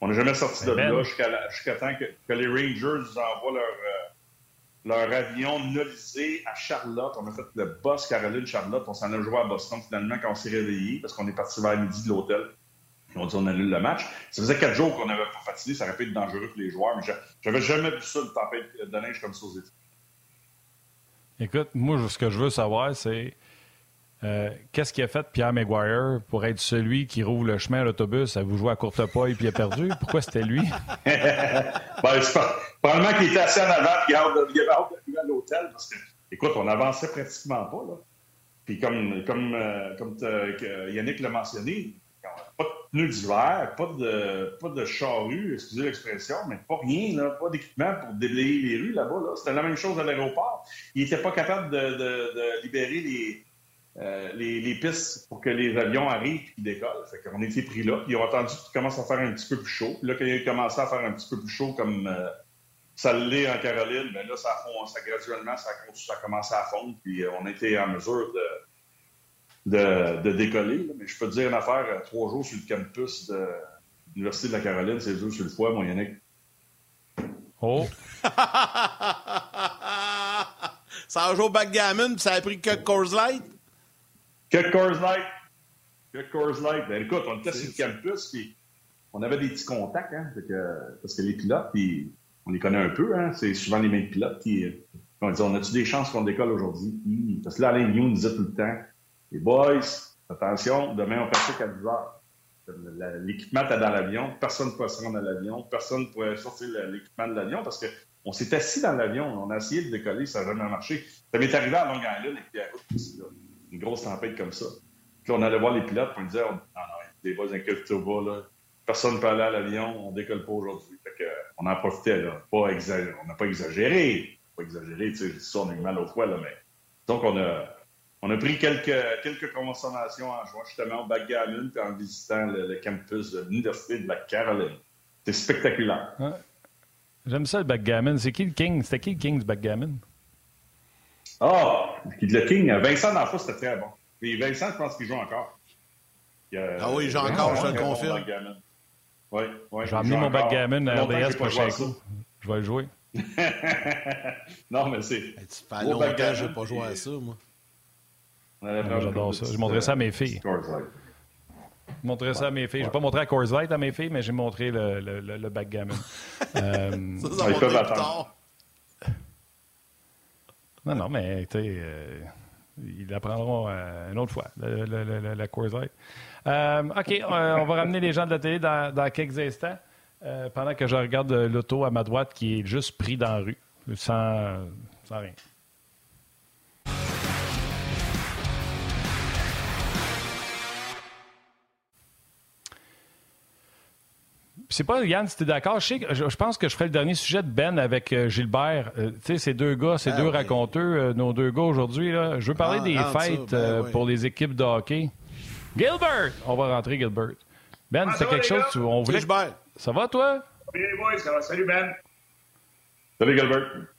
On n'a jamais sorti de là jusqu'à temps que, les Rangers nous envoient leur, euh, leur avion nolisé à Charlotte. On a fait le boss Caroline-Charlotte. On s'en a joué à Boston finalement quand on s'est réveillé parce qu'on est parti vers midi de l'hôtel. On dit on annule le match. Ça faisait quatre jours qu'on n'avait pas fatigué. Ça aurait pu être dangereux pour les joueurs, mais j'avais jamais vu ça, une tempête de neige comme ça aux États. Écoute, moi, ce que je veux savoir, c'est euh, qu'est-ce qui a fait Pierre Maguire pour être celui qui roule le chemin à l'autobus à vous jouer à courte paille puis a perdu? Pourquoi c'était lui? ben, probablement qu'il était assis en avant et il avait hâte d'arriver à l'hôtel parce que, écoute, on n'avançait pratiquement pas. Là. Puis comme, comme, euh, comme Yannick l'a mentionné, pas de pneus d'hiver, pas de, pas de charrue, excusez l'expression, mais pas rien, là, pas d'équipement pour déblayer les rues là-bas. Là. C'était la même chose à l'aéroport. Il n'était pas capable de, de, libérer les, euh, les, les, pistes pour que les avions arrivent et décollent. Fait qu'on était pris là. Ils ont attendu qu'il commence à faire un petit peu plus chaud. Puis là, quand il a commencé à faire un petit peu plus chaud comme euh, ça l'est en Caroline, bien là, ça, ça graduellement, ça, ça a commencé à fondre. Puis euh, on était en mesure de de, décoller. Mais je peux te dire une affaire, trois jours sur le campus de l'Université de la Caroline, c'est jours sur le foie, mon Yannick. Oh! ça a joué au backgammon, puis ça a pris que Coors Light? Que Coors Light. Que Coors Light. Ben écoute, on était sur le campus, puis on avait des petits contacts, hein, parce que les pilotes, puis on les connaît un peu, hein, c'est souvent les mêmes pilotes qui on dit on a-tu des chances qu'on décolle aujourd'hui? Parce que là, Alain Lyon nous disait tout le temps les boys, attention, demain on pratique à 10 heures. L'équipement est dans l'avion, personne ne peut se rendre à l'avion, personne ne peut sortir l'équipement de l'avion parce qu'on s'est assis dans l'avion, on a essayé de décoller, ça n'a jamais marché. Ça m'est arrivé à Long Island avec Pierre une grosse tempête comme ça. Puis on allait voir les pilotes, puis on disait, non, non, les boys, inquiétez pas, là. personne ne peut aller à l'avion, on décolle pas aujourd'hui. on en profitait, là. Pas exagéré. On n'a pas exagéré. Pas exagéré, tu sais, ça, on a eu mal au foie, là, mais. Donc, on a, on a pris quelques, quelques consommations en jouant justement au backgammon et en visitant le, campus de l'Université de la Caroline. C'est spectaculaire. J'aime ça le backgammon. C'est qui le king? C'était qui le king du backgammon? Ah, le king, Vincent D'Anfos, c'était très bon. Et Vincent, je pense qu'il joue encore. ah oui, il joue encore, je le confirme. Oui, oui, je vais amener mon backgammon à RDS prochain coup. Je vais le jouer. non, mais c'est. Longtemps que je n'ai pas joué à ça, moi. J'adore ça. Je montrerai ça à mes filles. Je montrerai ça à mes filles. Je n'ai pas montré à Coors Light à mes filles, mais j'ai montré le, le, le, backgammon. euh, ça, ça. Non, non, mais tu sais, euh, ils l'apprendront euh, une autre fois, la Light. Euh, OK, on va ramener les gens de la télé dans, dans quelques instants, pendant que je regarde l'auto à ma droite qui est juste pris dans la rue, sans, sans rien. C'est pas, Yann, si tu es d'accord, je, je, pense que je ferai le dernier sujet de Ben avec euh, Gilbert. Euh, tu sais, ces deux gars, ces ah deux raconteurs, euh, nos deux gars aujourd'hui, je veux parler ah, des ah, fêtes ben pour les équipes de hockey. Gilbert! On va rentrer, Gilbert. Ben, c'est quelque chose, tu, on voulait... Gilbert. Ça va, toi? Oui, oui, ça va. Salut, Ben. Salut, Gilbert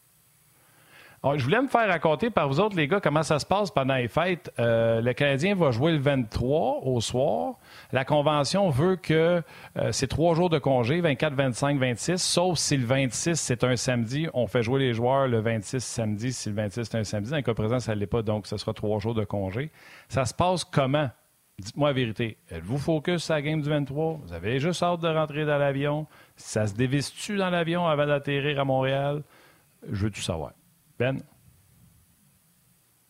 je voulais me faire raconter par vous autres, les gars, comment ça se passe pendant les fêtes. Euh, le Canadien va jouer le 23 au soir. La convention veut que euh, c'est trois jours de congé, 24, 25, 26, sauf si le 26, c'est un samedi. On fait jouer les joueurs le 26 samedi, si le 26, c'est un samedi. Dans le cas présent, ça ne l'est pas, donc ce sera trois jours de congé. Ça se passe comment? Dites-moi la vérité. Êtes-vous focus sur la game du 23? Vous avez juste hâte de rentrer dans l'avion? Ça se dévisse-tu dans l'avion avant d'atterrir à Montréal? Je veux tout savoir? Ben?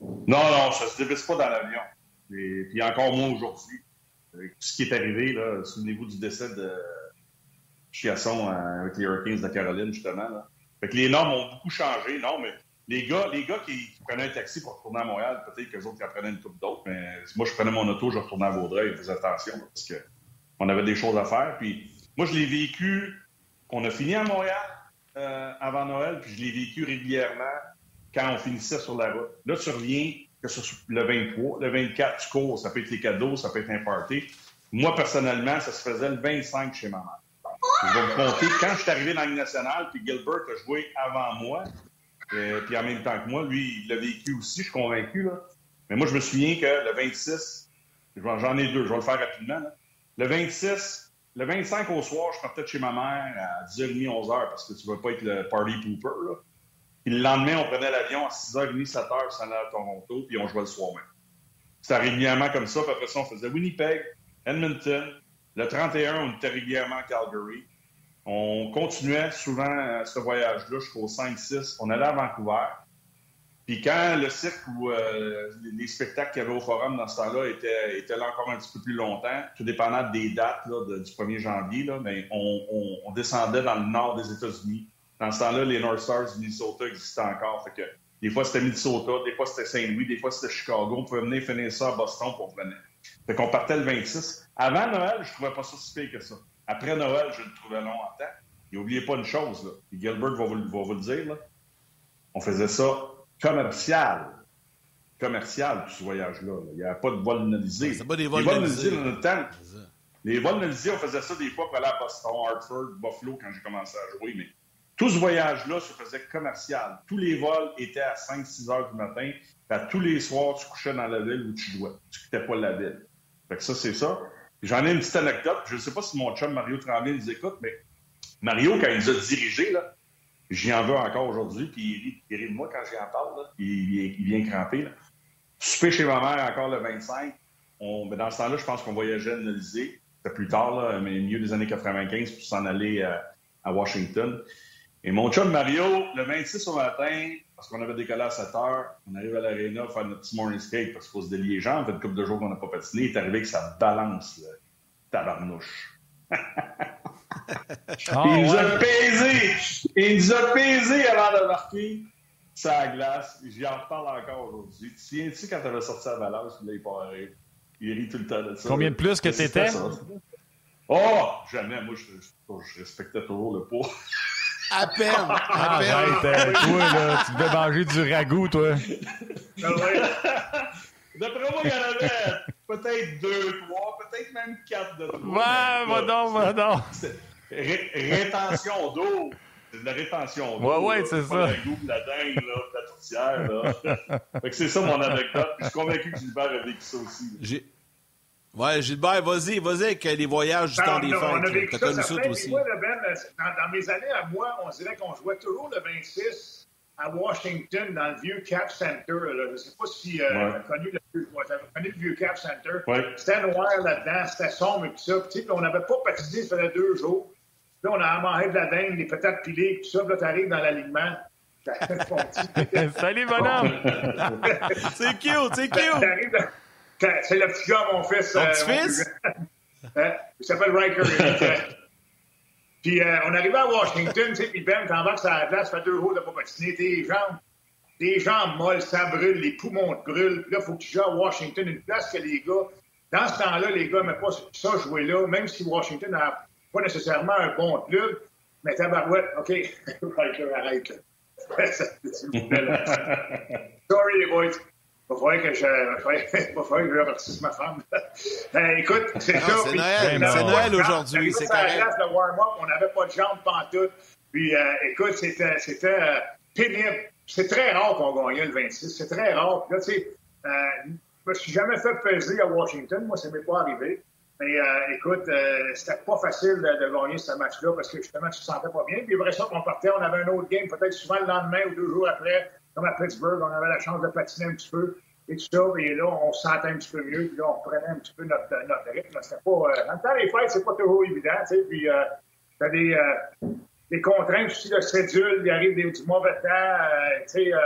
Non, non, ça se dévisse pas dans l'avion. Et puis encore moins aujourd'hui. Ce qui est arrivé, là, souvenez-vous du décès de Chiasson euh, avec les Hurricanes de Caroline, justement. Là. Fait que les normes ont beaucoup changé. Non, mais les gars, les gars qui prenaient un taxi pour retourner à Montréal, peut-être que les autres qui en prenaient une coupe d'autres, mais moi, je prenais mon auto, je retournais à Vaudreuil. Fais attention, parce qu'on avait des choses à faire. Puis moi, je l'ai vécu. On a fini à Montréal euh, avant Noël, puis je l'ai vécu régulièrement quand on finissait sur la route. Là, tu reviens que ce soit le 23, le 24, tu cours, ça peut être les cadeaux, ça peut être un party. Moi, personnellement, ça se faisait le 25 chez ma mère. Je vais vous compter, quand je suis arrivé dans la nationale, puis Gilbert a joué avant moi, euh, puis en même temps que moi, lui, il l'a vécu aussi, je suis convaincu. Là. Mais moi, je me souviens que le 26, j'en ai deux, je vais le faire rapidement. Le 26, le 25 au soir, je partais de chez ma mère à 10h30, 11h, parce que tu ne veux pas être le party pooper. Là. Puis le lendemain, on prenait l'avion à 6h30, 7h, on s'en allait à Toronto, puis on jouait le soir même. C'était régulièrement comme ça. Puis après ça, on faisait Winnipeg, Edmonton. Le 31, on était régulièrement à Calgary. On continuait souvent ce voyage-là jusqu'au 5-6. On allait à Vancouver. Puis quand le cirque ou euh, les spectacles qu'il y avait au Forum dans ce temps-là étaient, là encore un petit peu plus longtemps, tout dépendant des dates du 1er janvier, mais on, on, descendait dans le nord des États-Unis. Dans ce temps-là, les North Stars du Minnesota existaient encore. Fait que des fois, c'était Minnesota, des fois, c'était Saint-Louis, des fois, c'était Chicago. On pouvait venir finir ça à Boston pour venir. Fait qu'on partait le 26. Avant Noël, je trouvais pas ça si pire que ça. Après Noël, je le trouvais long en temps. Et n'oubliez pas une chose, là. Et Gilbert va vous, va vous le dire, là. On faisait ça commercial. Commercial, tout ce voyage-là. Il n'y avait pas de vol analysé. C'est pas des vols analysés. dans le temps. Les vols analysés, on faisait ça des fois pour aller à Boston, Hartford, Buffalo quand j'ai commencé à jouer, mais tout ce voyage-là se faisait commercial. Tous les vols étaient à 5-6 heures du matin. À tous les soirs, tu couchais dans la ville où tu jouais. Tu quittais pas la ville. Fait que ça, c'est ça. J'en ai une petite anecdote. Je ne sais pas si mon chum Mario Tremblay nous écoute, mais Mario, quand il nous a dirigés, là, j'y en veux encore aujourd'hui, puis il rit, de moi quand j'y en parle. Là, il, il, vient cramper. Là. Souper chez ma mère encore le 25. On, dans ce temps-là, je pense qu'on voyageait à C'était plus tard, là, mais milieu des années 95, pour s'en aller à Washington. Et mon chum Mario, le 26 au matin, parce qu'on avait décollé à 7 heures, on arrive à l'aréna faire notre petit morning skate parce qu'il faut se délier les jambes. Fait une couple de jours qu'on n'a pas patiné. Il est arrivé que ça balance, là. tabarnouche. Ah, il nous a pesé! Il nous a pesé avant de marquer sa glace. J'y en reparle encore aujourd'hui. Tu souviens-tu quand t'avais sorti la balance, il est Il rit tout le temps de ça. Combien de plus que t'étais? Oh! Jamais. Moi, je, je respectais toujours le poids. À peine. À peine. Arrête, toi, là, tu devais manger du ragoût, toi. Ah D'après moi, il y en avait peut-être deux, trois, peut-être même quatre de trois. Ouais, va donc, va donc. rétention d'eau. C'est de la rétention d'eau. Ouais, ouais, c'est ça. Le goût de la dingue, là, de la tourtière, là. fait que c'est ça mon anecdote. je suis convaincu que Gilbert a vécu ça aussi. Ouais, Gilbert, vas-y, vas-y avec les voyages du temps des fêtes. T'as connu ça, aussi. Moi, ben, dans, mes années à moi, on dirait qu'on jouait toujours le 26 à Washington, dans le vieux Cap Center. Je ne sais pas si euh, ouais. connu, le, connu le vieux Cap Center. Ouais. C'était noir là-dedans, c'était sombre et tout ça. Puis, on n'avait pas patiné, ça faisait deux jours. Là, on a mangé de la dinde, des patates pilées, tout ça. Puis là, tu arrives dans l'alignement. Salut, bonhomme! c'est cute, c'est cute! C'est le petit gars, mon fils. Euh, petit-fils? Euh, il s'appelle Riker. puis euh, on arrivait à Washington, tu sais, puis Ben, t'embarques sur la glace, ça fait deux jours de pas patiner, tes jambes, tes jambes molles, ça brûle, les poumons te brûlent. Puis là, il faut que tu joues à Washington, une place que les gars, dans ce temps-là, les gars n'aimaient pas ça jouer là, même si Washington n'a pas nécessairement un bon club. Mais tabarouette, OK, Riker, arrête. Sorry, les boys. Va falloir que je, va falloir que je remercie ma femme. ben, écoute, c'est ça. C'est Noël, c'est Noël aujourd'hui, c'est correct. de warm-up, on n'avait pas de jambes pantoute. Puis, euh, écoute, c'était, c'était euh, pénible. C'est très rare qu'on gagnait le 26. C'est très rare. Puis là, tu sais, euh, je me suis jamais fait peser à Washington. Moi, ça m'est pas arrivé. Mais euh, écoute, euh, c'était pas facile de, de gagner ce match-là parce que justement, tu te sentais pas bien. Puis après ça, qu'on partait, on avait un autre game, peut-être souvent le lendemain ou deux jours après, comme à Pittsburgh, on avait la chance de patiner un petit peu et tout ça. Et là, on se sentait un petit peu mieux. Puis là, on reprenait un petit peu notre, notre rythme. C'était pas. Euh, dans le temps des fêtes, c'est pas toujours évident, tu sais. Puis euh, t'as des, euh, des contraintes aussi de cédule. Il arrive des, du mauvais temps. Euh, tu sais, euh,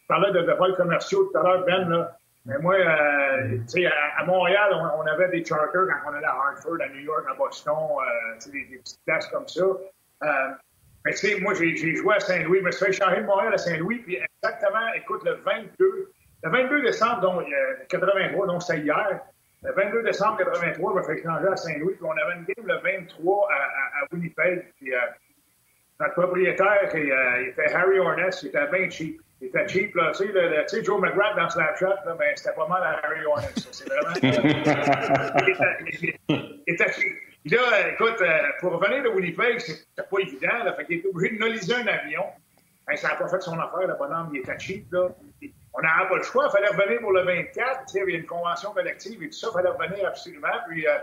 je parlais de, de vols commerciaux tout à l'heure, Ben, là. Mais moi, euh, tu sais, à, Montréal, on, avait des charters quand on allait à Hartford, à New York, à Boston, euh, tu des, des, petites places comme ça. Euh, mais tu sais, moi, j'ai joué à Saint-Louis. Je me suis fait changer de Montréal à Saint-Louis. Puis exactement, écoute, le 22, le 22 décembre donc, euh, 83, donc c'était hier. Le 22 décembre 83, je me fait changer à Saint-Louis. Puis on avait une game le 23 à, à, à Winnipeg. Puis euh, notre propriétaire, il, euh, il était Harry Horness, il était bien cheap. Il était cheap, là. Tu sais, le, le, tu sais Joe McGrath dans Snapchat, là, ben, c'était pas mal à Harry Horness. C'est vraiment. il, était, il, était cheap. Puis là, écoute, euh, pour revenir de Winnipeg, c'était pas évident. Là, fait qu'il était obligé de noliser un avion. Ben, ça n'a pas fait son affaire, le bonhomme, il était cheap, là. On n'avait pas le choix. Il fallait revenir pour le 24. Tu sais, il y a une convention collective et tout ça. Il fallait revenir absolument. Puis, euh,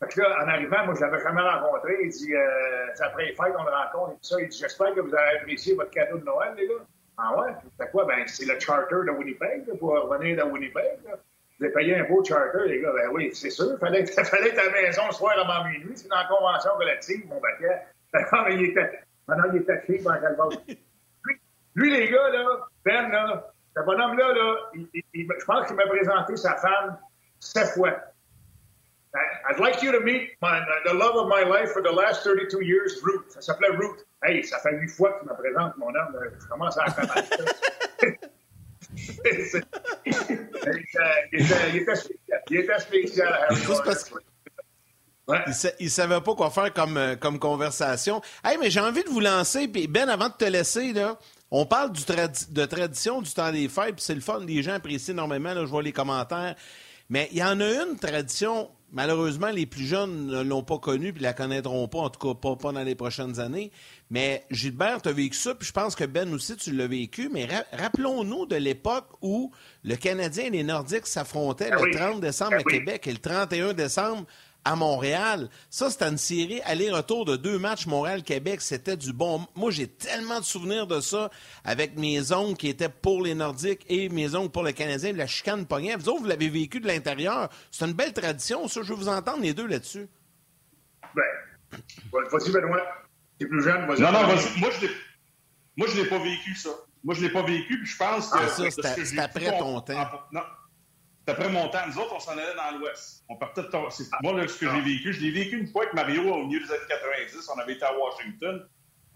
fait que là, en arrivant, moi, je l'avais jamais rencontré. Il dit, euh, après les fêtes, on le rencontre et tout ça. Il dit, j'espère que vous avez apprécié votre cadeau de Noël, les gars. Ah ouais? C'est quoi? Ben, c'est le charter de Winnipeg, là, pour revenir de Winnipeg, là. Vous avez payé un beau charter, les gars. Ben oui, c'est sûr. Il fallait, fallait être à la maison le soir avant minuit. C'est dans la convention collective, mon baquet. D'accord, mais il était, maintenant, il était cheap en calvaire. Lui, lui, les gars, là, Ben, là, ce bonhomme-là, là, il, il, je pense qu'il m'a présenté sa femme sept fois. I'd like you to meet my, the love of my life for the last 32 years, Ruth. Ça s'appelait Ruth. Hey, ça fait huit fois tu me présentes mon homme. Je commence à connaître. il, était, spécial. il était spécial. Il ne savait pas quoi faire comme, comme conversation. Hey, mais j'ai envie de vous lancer. Puis Ben, avant de te laisser, on parle de tradition du temps des fêtes, puis c'est le fun. Les gens apprécient énormément. Je vois les commentaires. Mais il y en a une tradition, malheureusement, les plus jeunes ne l'ont pas connue, puis la connaîtront pas, en tout cas pas, pas dans les prochaines années. Mais Gilbert, tu as vécu ça, puis je pense que Ben aussi, tu l'as vécu. Mais ra rappelons-nous de l'époque où le Canadien et les Nordiques s'affrontaient Ah le 30 décembre à Québec et le 31 décembre à Montréal. Ça, c'était une série aller-retour de deux matchs Montréal-Québec. C'était du bon. Moi, j'ai tellement de souvenirs de ça avec mes oncles qui étaient pour les Nordiques et mes oncles pour le Canadien. La chicane pognée. Vous autres, vous l'avez vécu de l'intérieur. C'est une belle tradition, ça. Je veux vous entendre les deux là-dessus. Ben, vas-y, Benoît. T'es plus jeune, vas-y. Non, non, vas-y. Moi, je l'ai... Moi, je l'ai pas vécu, ça. Moi, je l'ai pas vécu, puis je pense que... Ah, ça, c'est après ton temps. En... Non, après mon temps. Nous autres, on s'en allait dans l'Ouest. On partait de... Moi, là, ce que j'ai vécu, je l'ai vécu une fois avec Mario au milieu des années 90. On avait été à Washington.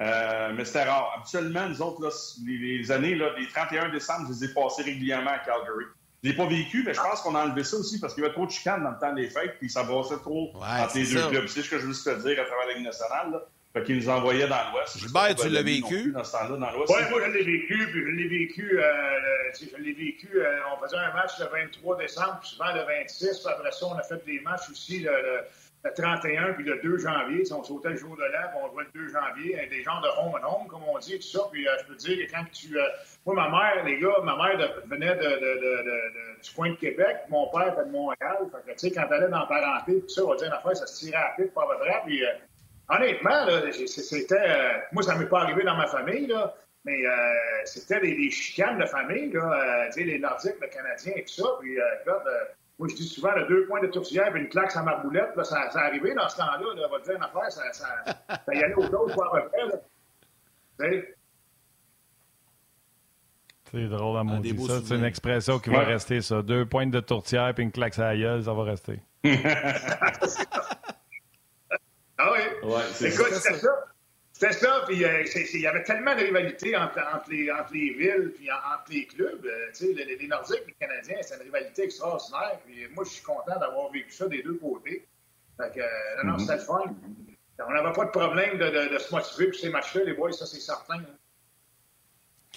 Euh, mais c'était rare. Habituellement, nous autres, là, les, les, années, là, les 31 décembre, je les ai passés régulièrement à Calgary. Je ne l'ai pas vécu, mais je pense qu'on a enlevé ça aussi parce qu'il y avait trop de chicanes dans le temps des fêtes, puis ça brassait trop ouais, entre les deux ça. clubs. C'est ce que je veux te dire à travers la Ligue nationale. Là. Fait qu'ils nous envoyaient dans l'Ouest. Gilbert, tu l'as vécu? Dans ce temps-là, dans l'Ouest. Oui, moi, je l'ai vécu, puis je l'ai vécu, euh, je l'ai vécu, euh, on faisait un match le 23 décembre, puis souvent le 26, puis après ça, on a fait des matchs aussi le, le, le 31, puis le 2 janvier, on sautait le jour de l'an, puis on jouait le 2 janvier, des gens de home and home, comme on dit, tout ça, puis euh, je peux te dire que quand tu... Euh, moi, ma mère, les gars, ma mère de, venait de, de, du coin de Québec, mon père était de Montréal, fait que, tu sais, quand elle allait dans la parenté, tout ça, on va dire une affaire, ça se tirait à pied, pas à vrai, puis... Honnêtement, c'était. Euh, moi, ça ne m'est pas arrivé dans ma famille, là, mais euh, c'était des, chicanes de famille, là, sais, les Nordiques, le Canadien et tout ça. Puis, regarde, moi, je dis souvent, le deux points de tourtière et une claque sur ma boulette, là, ça, ça arrivé dans ce temps-là. Là, on va te dire une affaire, ça, ça, ça y allait au dos, quoi, à peu près. C'est drôle à maudit ça. C'est une expression qui va rester, ça. Deux points de tourtière puis une claque sur la gueule, ça va rester. ah oui? Ouais, Écoute, c'était ça. C'était ça, puis euh, il y avait tellement de rivalité entre, entre, les, entre les, villes puis entre les clubs. Euh, tu sais, les, les, Nordiques et les Canadiens, c'est une rivalité extraordinaire. Puis moi, je suis content d'avoir vécu ça des deux côtés. Fait que, euh, non, non, mm-hmm. c'était le fun. On n'avait pas de problème de, de, de se motiver pour ces matchs-là, les boys, ça, c'est certain.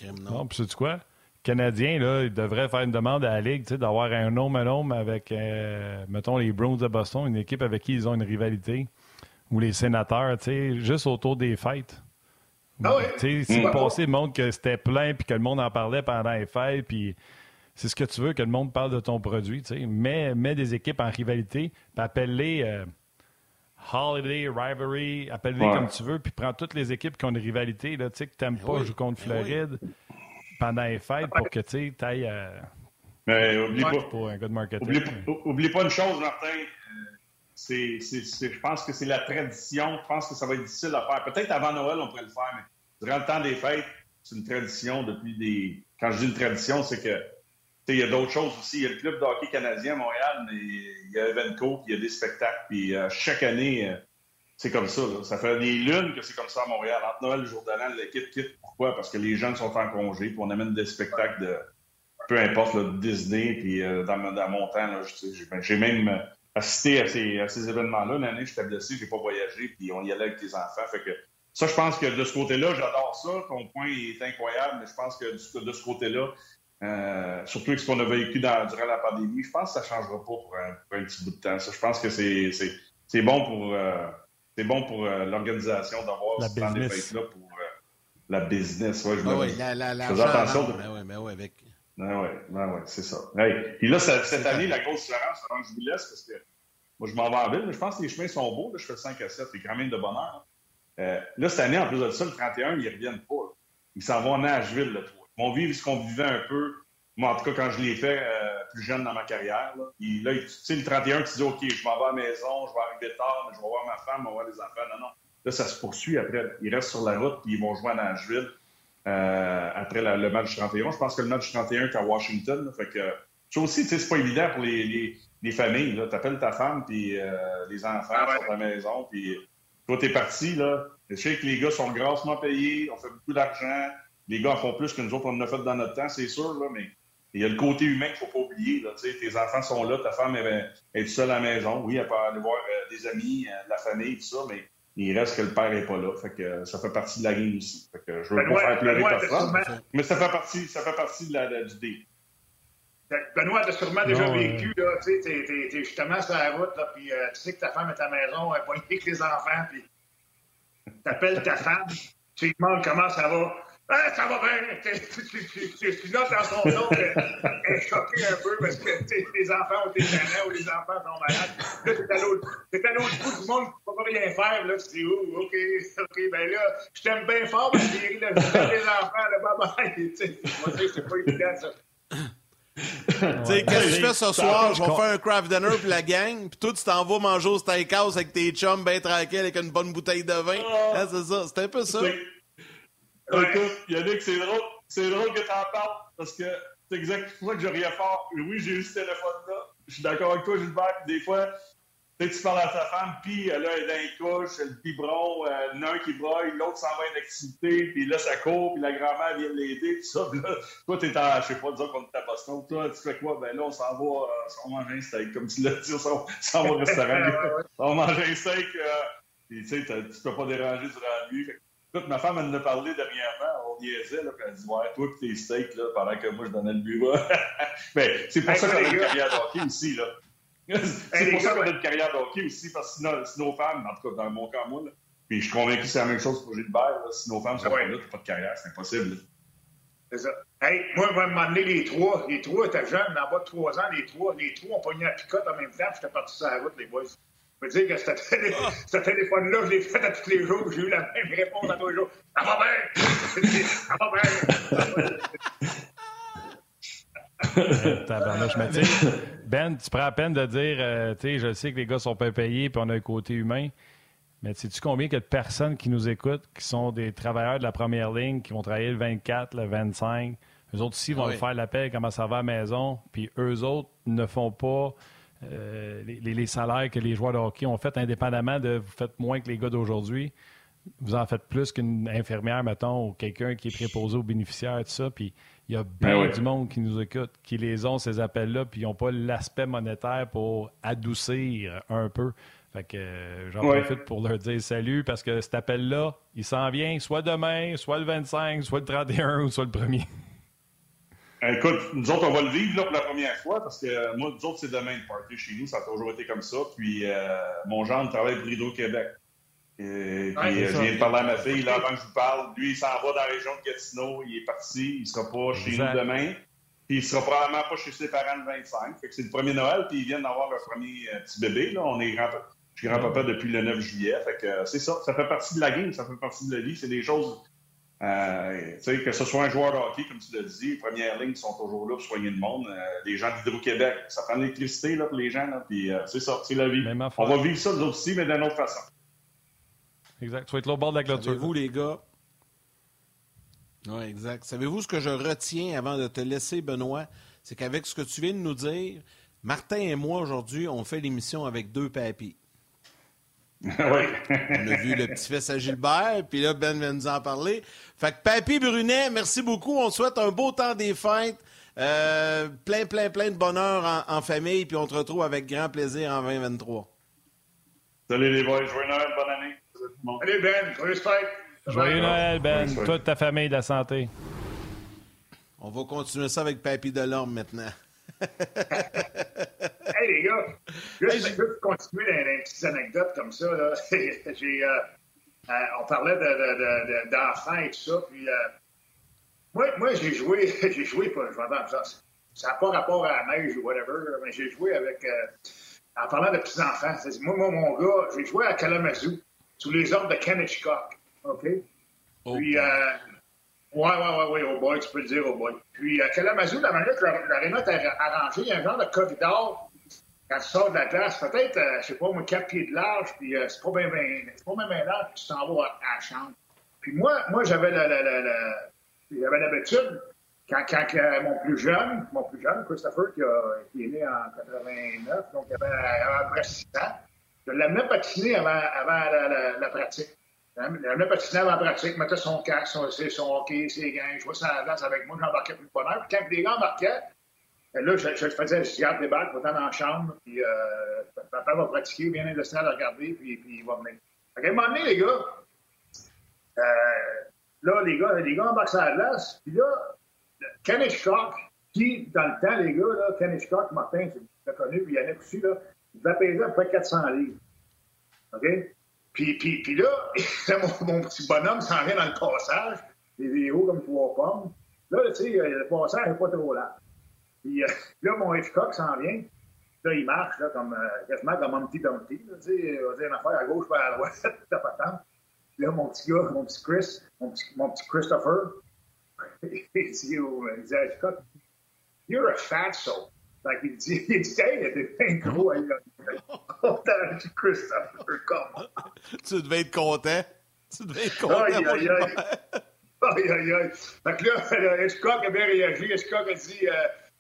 Hein. Non, puis sais-tu quoi? Canadien, là, il devrait faire une demande à la Ligue d'avoir un homme à homme avec, mettons, les Browns de Boston, une équipe avec qui ils ont une rivalité ou les sénateurs, tu sais, juste autour des fêtes. Ah oui? Tu sais, si le passé montre que c'était plein puis que le monde en parlait pendant les fêtes, puis c'est ce que tu veux, que le monde parle de ton produit, tu sais. Mets, mets des équipes en rivalité, puis appelle-les euh, Holiday, Rivalry, appelle-les comme tu veux, puis prends toutes les équipes qui ont une rivalité, là, tu sais, que tu n'aimes ben pas jouer contre ben Floride pendant les fêtes pour que, tu sais, ailles... Euh, Mais oublie pas, pour un gars de marketing. Oublie, oublie pas une chose, Martin c'est, je pense que c'est la tradition. Je pense que ça va être difficile à faire. Peut-être avant Noël, on pourrait le faire, mais durant le temps des fêtes, c'est une tradition depuis des. Quand je dis une tradition, c'est que il y a d'autres choses aussi. Il y a le club de hockey canadien à Montréal, mais il y a Evenco, puis il y a des spectacles. Puis euh, chaque année, euh, c'est comme ça. Ça fait des lunes que c'est comme ça à Montréal. Entre Noël et le jour de l'an, l'équipe quitte. Pourquoi? Parce que les jeunes sont en congé, puis on amène des spectacles de peu importe, le Disney, puis euh, dans, dans, mon temps, j'ai même assister à ces, à ces événements-là. L'année, j'étais blessé, j'ai pas voyagé, puis on y allait avec les enfants. Fait que ça, je pense que de ce côté-là, j'adore ça. Ton point est incroyable, mais je pense que de ce côté-là, euh, surtout avec ce qu'on a vécu dans, durant la pandémie, je pense que ça ne changera pas pour un, petit bout de temps. Ça, je pense que c'est bon pour, euh, bon pour euh, l'organisation d'avoir ce temps des fêtes-là pour la business. Ouais, je ah oui, la, la, la, attention. De... Ouais, avec ben oui, ben ouais, c'est ça. Hey. Puis là, cette année, la grosse différence, avant que je vous laisse, parce que moi, je m'en vais en ville, mais je pense que les chemins sont beaux. Là, je fais 5 à 7, c'est quand même de bonheur. Euh, là, cette année, en plus de ça, le 31, ils ne reviennent pas. Ils s'en vont à Nashville, le 3. Ils vont vivre ce qu'on vivait un peu. Moi, en tout cas, quand je l'ai fait euh, plus jeune dans ma carrière. Là, là tu sais, le 31, tu dis, OK, je m'en vais à la maison, je vais arriver tard, mais je vais voir ma femme, je vais voir les enfants. Non, non. Là, ça se poursuit après. Ils restent sur la route, puis ils vont jouer à Nashville. Euh, après le match 31. Je pense que le match 31 est à Washington. fait que, ça aussi, c'est pas évident pour les, les, familles. Tu appelles ta femme, puis euh, les enfants ah sont à la maison, puis toi, t'es parti. Là. Je sais que les gars sont grassement payés, on fait beaucoup d'argent. Les gars en font plus que nous autres, on en a fait dans notre temps, c'est sûr, là, mais il y a le côté humain qu'il ne faut pas oublier. Là, tes enfants sont là, ta femme est, est seule à la maison. Oui, elle peut aller voir euh, des amis, de la famille, tout ça, mais il reste que le père n'est pas là. Fait que ça fait partie de la game aussi. Fait que je veux pas faire pleurer personne, mais ça fait partie, ça fait partie de la, du dé. Benoît, tu as sûrement déjà vécu, là, tu sais, t'es, justement sur la route, là, puis euh, tu sais que ta femme est à la maison, elle est poignée avec les enfants, puis t'appelles ta femme, tu lui demandes comment ça va. Ah, ça va bien! Tu, notes dans son nom qu'elle est choquée un peu parce que les enfants ont été gênés ou les enfants sont malades. Là, t'es à l'autre bout du monde, tu peux pas rien faire. Là, tu dis, oh, OK, OK, ben là, je t'aime bien fort, ma chérie, là, je les enfants, là, bye bye. Tu sais, c'est pas évident, ça. tu sais, qu'est-ce que je fais ce soir? Je vais faire un craft dinner puis la gang, puis toi, tu t'en vas manger au steakhouse avec tes chums bien tranquille avec une bonne bouteille de vin. Ah. Hein, c'est ça, c'est un peu ça. Écoute, Yannick, c'est drôle, c'est drôle que tu en parles parce que c'est exactement que je riais fort. Oui, j'ai eu ce téléphone-là. Je suis d'accord avec toi, Gilbert. Des fois, tu parles à ta femme, puis là, elle est dans les couches, le biberon, euh, un qui broille, l'autre s'en va à une activité, puis là, ça court, puis la grand-mère vient l'aider, puis ça. Puis là, toi, t'es en, je sais pas, disons qu'on est à Boston. Toi, tu fais quoi? Ben là, on s'en va, euh, on mange un steak, comme tu l'as dit, on s'en va au restaurant. on mange un steak, euh, puis tu sais, tu peux pas déranger durant la nuit. Écoute, ma femme, elle en a parlé dernièrement, on niaisait, là, puis elle dit Ouais, toi et tes steaks, là, pendant que moi je donnais le bureau. Mais c'est pour ça qu'on a une carrière de hockey aussi, là. c'est pour ça qu'on a une carrière de hockey aussi, parce que si nos, femmes, en tout cas dans mon cas, moi, là, puis je suis convaincu que c'est la même chose pour Gilbert, là, si nos femmes sont pas là, t'as pas de carrière, c'est impossible. C'est ça. Hey, moi, je vais m'emmener les trois. Les trois étaient jeunes, en bas de trois ans, les trois. Les trois ont pogné la picote en même temps, puis j'étais parti sur la route, les boys. Je veux dire que ce, télé... Ah. ce téléphone-là, je l'ai fait à tous les jours, j'ai eu la même réponse à tous les jours. Ça va bien! Ça va bien! ben, tu prends la peine de dire, euh, tu sais, je sais que les gars sont pas payés puis on a un côté humain, mais sais-tu combien il y a de personnes qui nous écoutent, qui sont des travailleurs de la première ligne, qui vont travailler le 24, le 25, eux autres ici vont faire l'appel, comment ça va à la maison, puis eux autres ne font pas euh, les, salaires que les joueurs de hockey ont fait, indépendamment de vous faites moins que les gars d'aujourd'hui. Vous en faites plus qu'une infirmière, mettons, ou quelqu'un qui est préposé aux bénéficiaires, tout ça. Puis il y a bien ben du monde qui nous écoute, qui les ont, ces appels-là, puis ils n'ont pas l'aspect monétaire pour adoucir un peu. Fait que euh, j'en profite pour leur dire salut parce que cet appel-là, il s'en vient soit demain, soit le 25, soit le 31 ou soit le 1er. Écoute, nous autres, on va le vivre là, pour la première fois parce que euh, moi, nous autres, c'est demain le party chez nous. Ça a toujours été comme ça. Puis euh, mon genre travaille pour Hydro-Québec. Et, puis euh, je viens de parler à ma fille là, avant que je vous parle. Lui, il s'en va dans la région de Gatineau. Il est parti. Il ne sera pas chez nous demain. Puis il sera probablement pas chez ses parents le 25. Fait que c'est le premier Noël. Puis ils viennent d'avoir leur premier petit bébé. Là. On est grand, je suis grand-papa depuis le 9 juillet. Fait que c'est ça. Ça fait partie de la game. Ça fait partie de la vie. C'est des choses euh, que ce soit un joueur de hockey, comme tu l'as dit, les premières lignes sont toujours là pour soigner le monde. Euh, les gens d'Hydro-Québec, ça prend l'électricité pour les gens. Puis euh, c'est ça, c'est la vie. On va vivre ça nous aussi, mais d'une autre façon. Exact. Tu vas être là au bord de la clôture. Savez-vous, les gars? Oui, exact. Savez-vous ce que je retiens avant de te laisser, Benoît? C'est qu'avec ce que tu viens de nous dire, Martin et moi, aujourd'hui, on fait l'émission avec deux papis. Oui. On a vu le petit-fils à Gilbert, puis là, Ben vient nous en parler. Fait que Papy Brunet, merci beaucoup. On souhaite un beau temps des fêtes. Euh, plein, plein, plein de bonheur en, famille, puis on te retrouve avec grand plaisir en 2023. Salut les boys, joyeux Noël, bonne année. Salut Ben, joyeux fête. Joyeux Noël, Ben, toute ta famille de la santé. On va continuer ça avec Papy Delorme maintenant. hey les gars, juste, hey, continuer dans, les petites anecdotes comme ça. Là. J'ai, euh, euh, on parlait d'enfants de, de, et tout ça. Puis, euh, moi, moi j'ai joué, j'ai joué, pas, je ça. Ça n'a pas rapport à la neige ou whatever, mais j'ai joué avec. en parlant de petits-enfants, moi, moi, mon gars, j'ai joué à Kalamazoo sous les ordres de Ken Hitchcock. OK? Oh, Puis, oui, oui, oui, oui, au boy, tu peux le dire au boy. Puis à Kalamazoo, la manière que l'aréna est arrangée, il y a un genre de corridor quand tu sors de la glace, peut-être, euh, je sais pas, moi, quatre pieds de large, puis euh, c'est pas bien pas bien large, puis tu t'en vas à, la chambre. Puis moi, moi j'avais j'avais l'habitude, quand, quand mon plus jeune, mon plus jeune, Christopher, qui, qui est né en 89, donc il avait, avait à peu près 6 ans, je l'amenais patiner avant, avant la pratique. Avait patiné avant la pratique, mettait son casque, son, son hockey, ses gains, je vois ça à la glace avec moi, j'embarquais plus de bonheur. Puis quand les gars embarquaient, ben là, je, faisais, je garde des balles, va dans la chambre, puis euh, papa va pratiquer, bien industriel à regarder, puis, puis il va venir. Fait qu'à un moment donné, les gars, euh, là, les gars, les gars embarquent sur la glace, puis là, Ken Hitchcock, qui, dans le temps, les gars, là, Ken Hitchcock, Martin, tu l'as connu, puis Yannick aussi, là, il va peser à peu près 400 livres. OK? Puis, puis, puis là, mon, mon, petit bonhomme s'en vient dans le passage, des héros comme trois pommes. Là, tu sais, le passage n'est pas trop là. Puis euh, là, mon Hitchcock s'en vient. Là, il marche là, comme, euh, quasiment comme un petit Dumpty. Tu sais, on va dire une affaire à gauche, pas à droite, t'as pas tant. Puis là, mon petit gars, mon petit Chris, mon petit, mon petit Christopher, il dit, à Hitchcock, You're a fat soul. Fait qu'il dit, il dit, hey, il était bien gros. Content du Christopher, comme. Tu devais être content. Tu devais être content. Aïe, aïe, aïe. Aïe, aïe, aïe. Fait que là, Hitchcock a bien réagi. Hitchcock a dit, euh,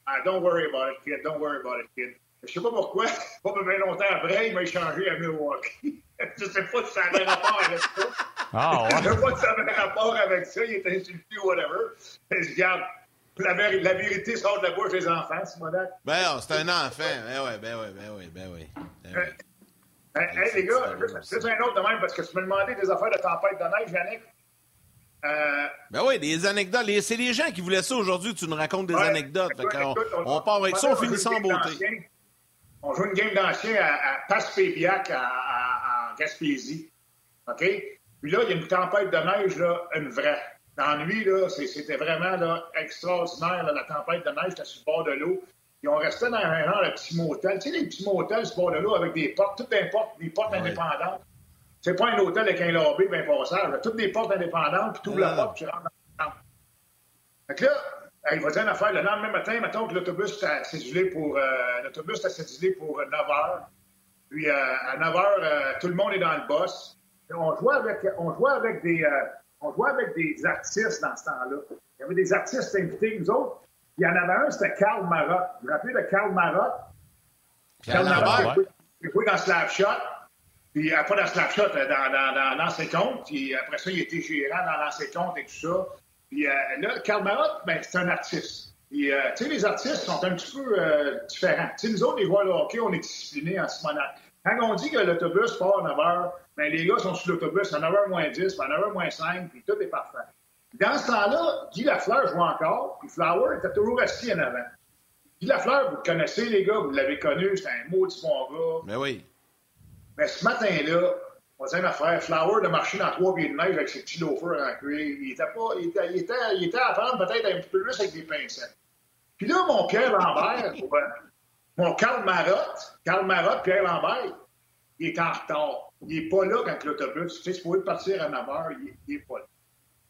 ah, don't worry about it, kid. Don't worry about it, kid. Je sais pas pourquoi, pas bien longtemps après, il m'a échangé à Milwaukee. je sais pas si ça avait rapport avec ça. Ah, ouais. Je sais pas si ça avait rapport avec ça. Il était insulté ou whatever. Et je garde. La, la, vérité sort de la bouche des enfants, Simonac. Ben, c'est un enfant. Ben oui, ben oui, ben oui, ben oui. Ben oui. Ben, hey, les gars, c'est un autre de même parce que tu me demandais des affaires de tempête de neige, Yannick. Euh... Ben oui, des anecdotes. C'est les gens qui voulaient ça aujourd'hui. Tu nous racontes des anecdotes. on, on, part avec ça, on finit sans beauté. On joue une game d'ancien à, à Passepébiac en Gaspésie. OK? Puis là, il y a une tempête de neige, là, une vraie. La nuit, c'était vraiment là, extraordinaire. Là, la tempête de neige, était sur le bord de l'eau. Puis on restait dans un genre de petit motel. Tu sais, les petits motels, ce bord-là, avec des portes, toutes des portes, des portes indépendantes. C'est pas un hôtel avec un lobby bien passage. Toutes des portes indépendantes, puis tu ouvres la porte, puis tu rentres dans la chambre. Fait que là, il va dire une affaire. Le lendemain matin, mettons que l'autobus était cédulé pour, euh, l'autobus était cédulé pour 9 heures. Puis euh, à 9 heures, euh, tout le monde est dans le boss. on jouait avec, on jouait avec des, on jouait avec des artistes dans ce temps-là. Il y avait des artistes invités, nous autres. Il y en avait un, c'était Karl Marotte. Vous vous rappelez de Karl Marotte? Karl Marotte, il joué dans Slapshot. Puis, pas dans Slapshot, dans, dans, dans, l'ancien compte. Puis après ça, il était gérant dans l'ancien compte et tout ça. Puis euh, là, Karl Marotte, ben, c'est un artiste. Puis, euh, tu sais, les artistes sont un petit peu euh, différents. Tu sais, nous autres, les joueurs de hockey, on est disciplinés en Simonac. Quand on dit que l'autobus part à 9 h, ben, les gars sont sur l'autobus à 9h moins 10, à 9h moins 5, puis tout est parfait. Dans ce temps-là, Guy Lafleur joue encore, puis Flower était toujours assis en avant. Guy Lafleur, vous le connaissez, les gars, vous l'avez connu, c'est un maudit bon gars. Mais ben oui. Mais ce matin-là, on dire ma frère, Flower de marcher dans trois pieds de neige avec ses petits loafers en cuir. Il était, pas, il était, il était, il était à prendre peut-être un petit peu plus avec des pincettes. Puis là, mon Pierre Lambert, mon Karl Marotte, Karl Marotte, Pierre Lambert, il est en retard. Il n'est pas là quand l'autobus, tu sais, partir à 9 h, il n'est pas là.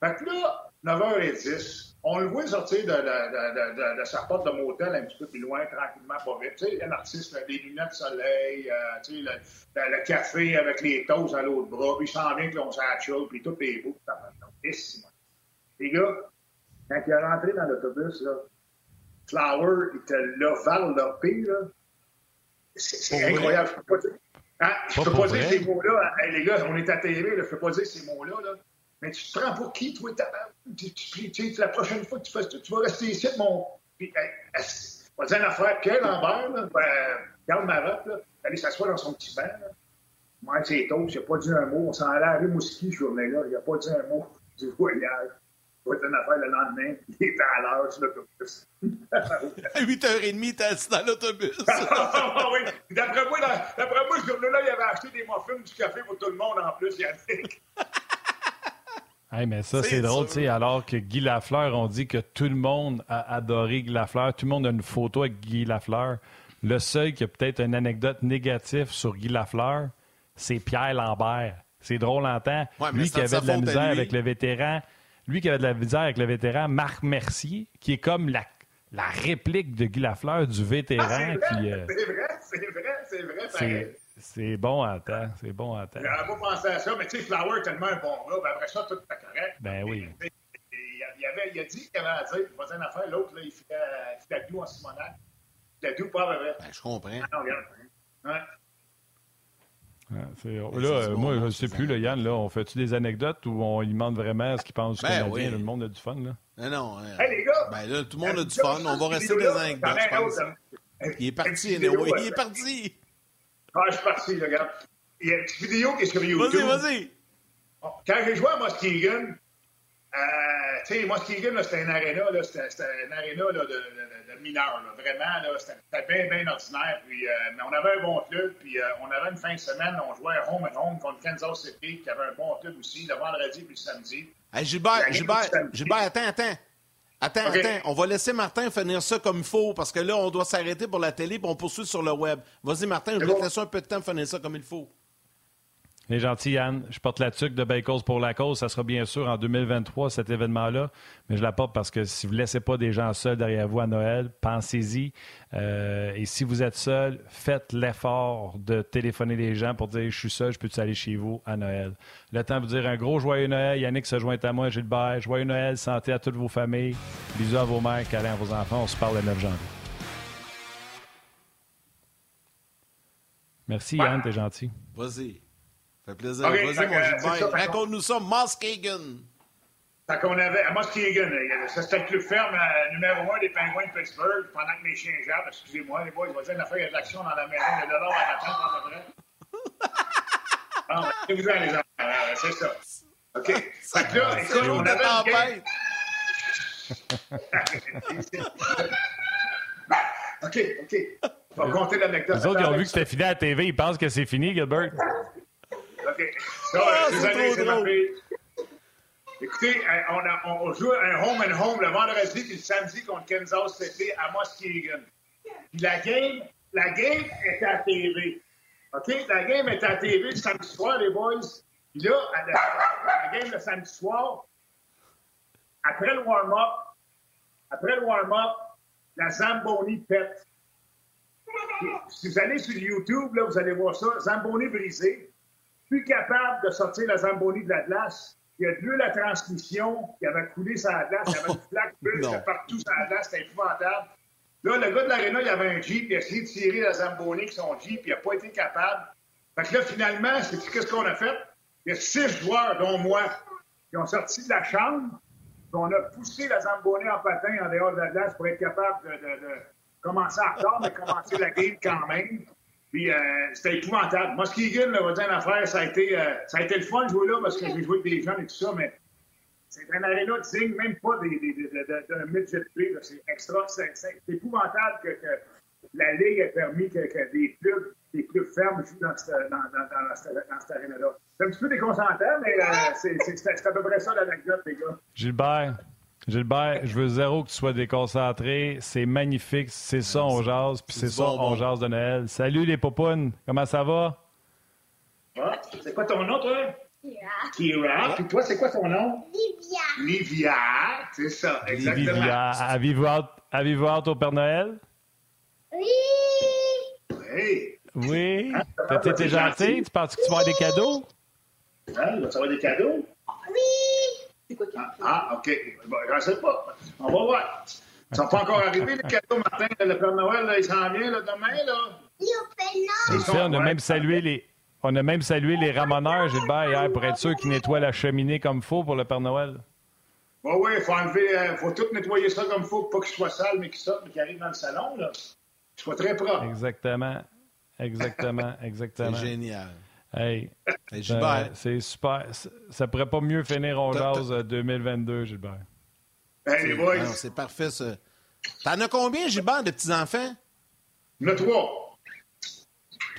Fait que là, 9h10, on le voit sortir de, sa porte de motel un petit peu plus loin, tranquillement, pas vite. Tu sais, un artiste, des lunettes de soleil, euh, tu sais, le, café avec les toasts à l'autre bras, puis il sent bien qu'on s'achète, puis tout est beau. Les gars, quand il est rentré dans l'autobus, là, Flower était là, Val Lopé, là. C'est incroyable. Je peux pas dire, hein, je peux pas dire ces mots-là. Les gars, on est à TV, là, je peux pas dire ces mots-là. Là. Mais tu te prends pour qui, toi, tu, tu, tu, la prochaine fois que tu fais tu vas rester ici, mon. Puis, on va dire une affaire, Pierre Lambert, là, ben, Carl Marotte, là, aller s'asseoir dans son petit banc, là. Moi, c'est tôt, il n'a pas dit un mot. On s'en allait à Rimouski, ce journée-là. Il n'a pas dit un mot du voyage. Va être une affaire le lendemain. Il était à l'heure sur l'autobus. à 8h30, il était assis dans l'autobus. ah, oui. D'après moi, d'après moi, ce journée-là, il avait acheté des muffins, du café pour tout le monde en plus, Yannick. Hey, mais ça, c'est drôle, tu sais, alors que Guy Lafleur, on dit que tout le monde a adoré Guy Lafleur, tout le monde a une photo avec Guy Lafleur. Le seul qui a peut-être une anecdote négative sur Guy Lafleur, c'est Pierre Lambert. C'est drôle en temps. lui qui avait de la misère avec le vétéran, lui qui avait de la misère avec le vétéran Marc Mercier, qui est comme la, la réplique de Guy Lafleur du vétéran. Ah, c'est vrai, c'est vrai, c'est vrai, c'est vrai. C'est bon à temps. C'est bon à temps. J'avais pas pensé à ça, mais tu sais, Flower est tellement un bon gars. Ben après ça, tout était correct. Ben oui. Il, avait, il a dit qu'il avait à dire, il faisait une affaire, l'autre, il fait la doux en Simonac. La doux, pas vrai. Ben, je comprends. Ah, non, regarde. Ouais. Ouais, là, euh, moi, je ne sais plus, là, Yann, là, on fait-tu des anecdotes ou on lui demande vraiment ce qu'il pense du ben, Canadien? Oui. Le monde a du fun, là? Non, non. Euh, hey, les gars! Ben là, tout le monde a du fun. On va rester des anecdotes, je pense. Il est parti, oui, il est parti. Ah, je suis parti, regarde. Il y a une petite vidéo qui est sur YouTube. Vas-y, vas-y. Quand j'ai joué à Muskegon, euh, tu sais, Muskegon, c'était un aréna, c'était un aréna là, de, de, de, mineurs, là, vraiment, c'était bien, bien ordinaire. Puis, euh, mais on avait un bon club, puis euh, on avait une fin de semaine, on jouait home and home contre Kansas City, qui avait un bon club aussi, le vendredi puis le samedi. Hey, Gilbert, Gilbert, Gilbert, attends, attends. Attends, attends, on va laisser Martin finir ça comme il faut, parce que là, on doit s'arrêter pour la télé et on poursuit sur le web. Vas-y, Martin, je vais te laisser un peu de temps finir ça comme il faut. Les gentil, Yann. Je porte la tuque de Bacos pour la cause. Ça sera bien sûr en 2023, cet événement-là. Mais je la porte parce que si vous ne laissez pas des gens seuls derrière vous à Noël, pensez-y. Euh, et si vous êtes seul, faites l'effort de téléphoner les gens pour dire Je suis seul, je peux-tu aller chez vous à Noël? Le temps de vous dire un gros joyeux Noël. Yannick se joint à moi, Gilbert. Joyeux Noël, santé à toutes vos familles. Bisous à vos mères, câlins à vos enfants. On se parle le 9 janvier. Merci, Yann, t'es gentil. Vas-y fait plaisir. Okay, Vas-y, mon Gilbert. Raconte-nous ça, Muskegon. Fait qu'on avait, à Muskegon, ça c'était le club ferme euh, numéro un des Pingouins de Pittsburgh pendant que mes chiens jappent. Excusez-moi, les boys, il va dire une affaire, il y a de l'action dans la maison, il y a de l'or à à peu près. Ah, vous en les enfants, euh, c'est ça. OK. Fait que là, écoute, on avait une OK, OK. On va compter l'anecdote. Les autres, ils ont vu que c'était fini à la TV, ils pensent que c'est fini, Gilbert. OK. Ça, ah, c'est trop drôle. Écoutez, on, a, on, joue un home and home le vendredi et le samedi contre Kansas City à Muskegon. Puis la game, la game est à TV. OK? La game est à TV le samedi soir, les boys. Puis là, la, la game le samedi soir, après le warm-up, après le warm-up, la Zamboni pète. Si vous allez sur YouTube, là, vous allez voir ça. Zamboni brisé. Plus capable de sortir la Zamboni de la glace. Il y a de la transmission qui avait coulé sur la glace. Il y avait une flaque bleue partout sur la glace. C'était épouvantable. Là, le gars de l'aréna, il avait un Jeep. Il a essayé de tirer la Zamboni avec son Jeep. Il n'a pas été capable. Fait que là, finalement, c'est qu'est-ce qu'on a fait? Il y a six joueurs, dont moi, qui ont sorti de la chambre. On a poussé la Zamboni en patin en dehors de la glace pour être capable de, de, de commencer en retard, mais commencer la game quand même. Puis euh, c'était épouvantable. Muskegon, là, va dire une affaire, ça a, été, euh, ça a été le fun de jouer là parce que j'ai joué avec des jeunes et tout ça, mais c'est un aréna digne, même pas d'un de, de, midget play. C'est extra. C'est épouvantable que, la Ligue ait permis que, des clubs des clubs fermes jouent dans, cette, dans, dans, dans, dans cette aréna-là. C'est un petit peu déconcentrant, mais euh, c'est à peu près ça l'anecdote, les gars. Gilbert, Gilbert, je veux zéro que tu sois déconcentré. C'est magnifique. C'est ça, on jase. Puis c'est ça, on jase de Noël. Salut les popounes. Comment ça va? Ah, c'est quoi ton nom, toi? Kira. Kira. Puis toi, c'est quoi ton nom? Livia. Livia. C'est ça, exactement. Livia. Avez-vous hâte, avez hâte au Père Noël? Oui. Oui. Oui. Hein? T'es gentil? Tu penses que tu vas avoir des cadeaux? Hein? Tu vas avoir des cadeaux? Ah, ah, OK. Bon, je ne sais pas. On va voir. Ils sont pas encore arrivés, les cadeaux, Martin. Le Père Noël, là, il s'en vient là, demain. Là. C'est ça, on a même salué les... On a même salué les ramoneurs, Gilbert, hier, pour être sûr qu'ils nettoient la cheminée comme il faut pour le Père Noël. Oui, oui, il faut enlever, euh, faut tout nettoyer ça comme il faut, pas qu'il soit sale, mais qu'il sorte, mais qu'il arrive dans le salon, là. Qu'il soit très propre. Exactement. Exactement, exactement. C'est génial. Hey, hey Gilbert. c'est super. Ça pourrait pas mieux finir en jase 2022, Gilbert. Hey, les boys. C'est parfait, ça. T'en as combien, Gilbert, de petits-enfants? Il y en a trois.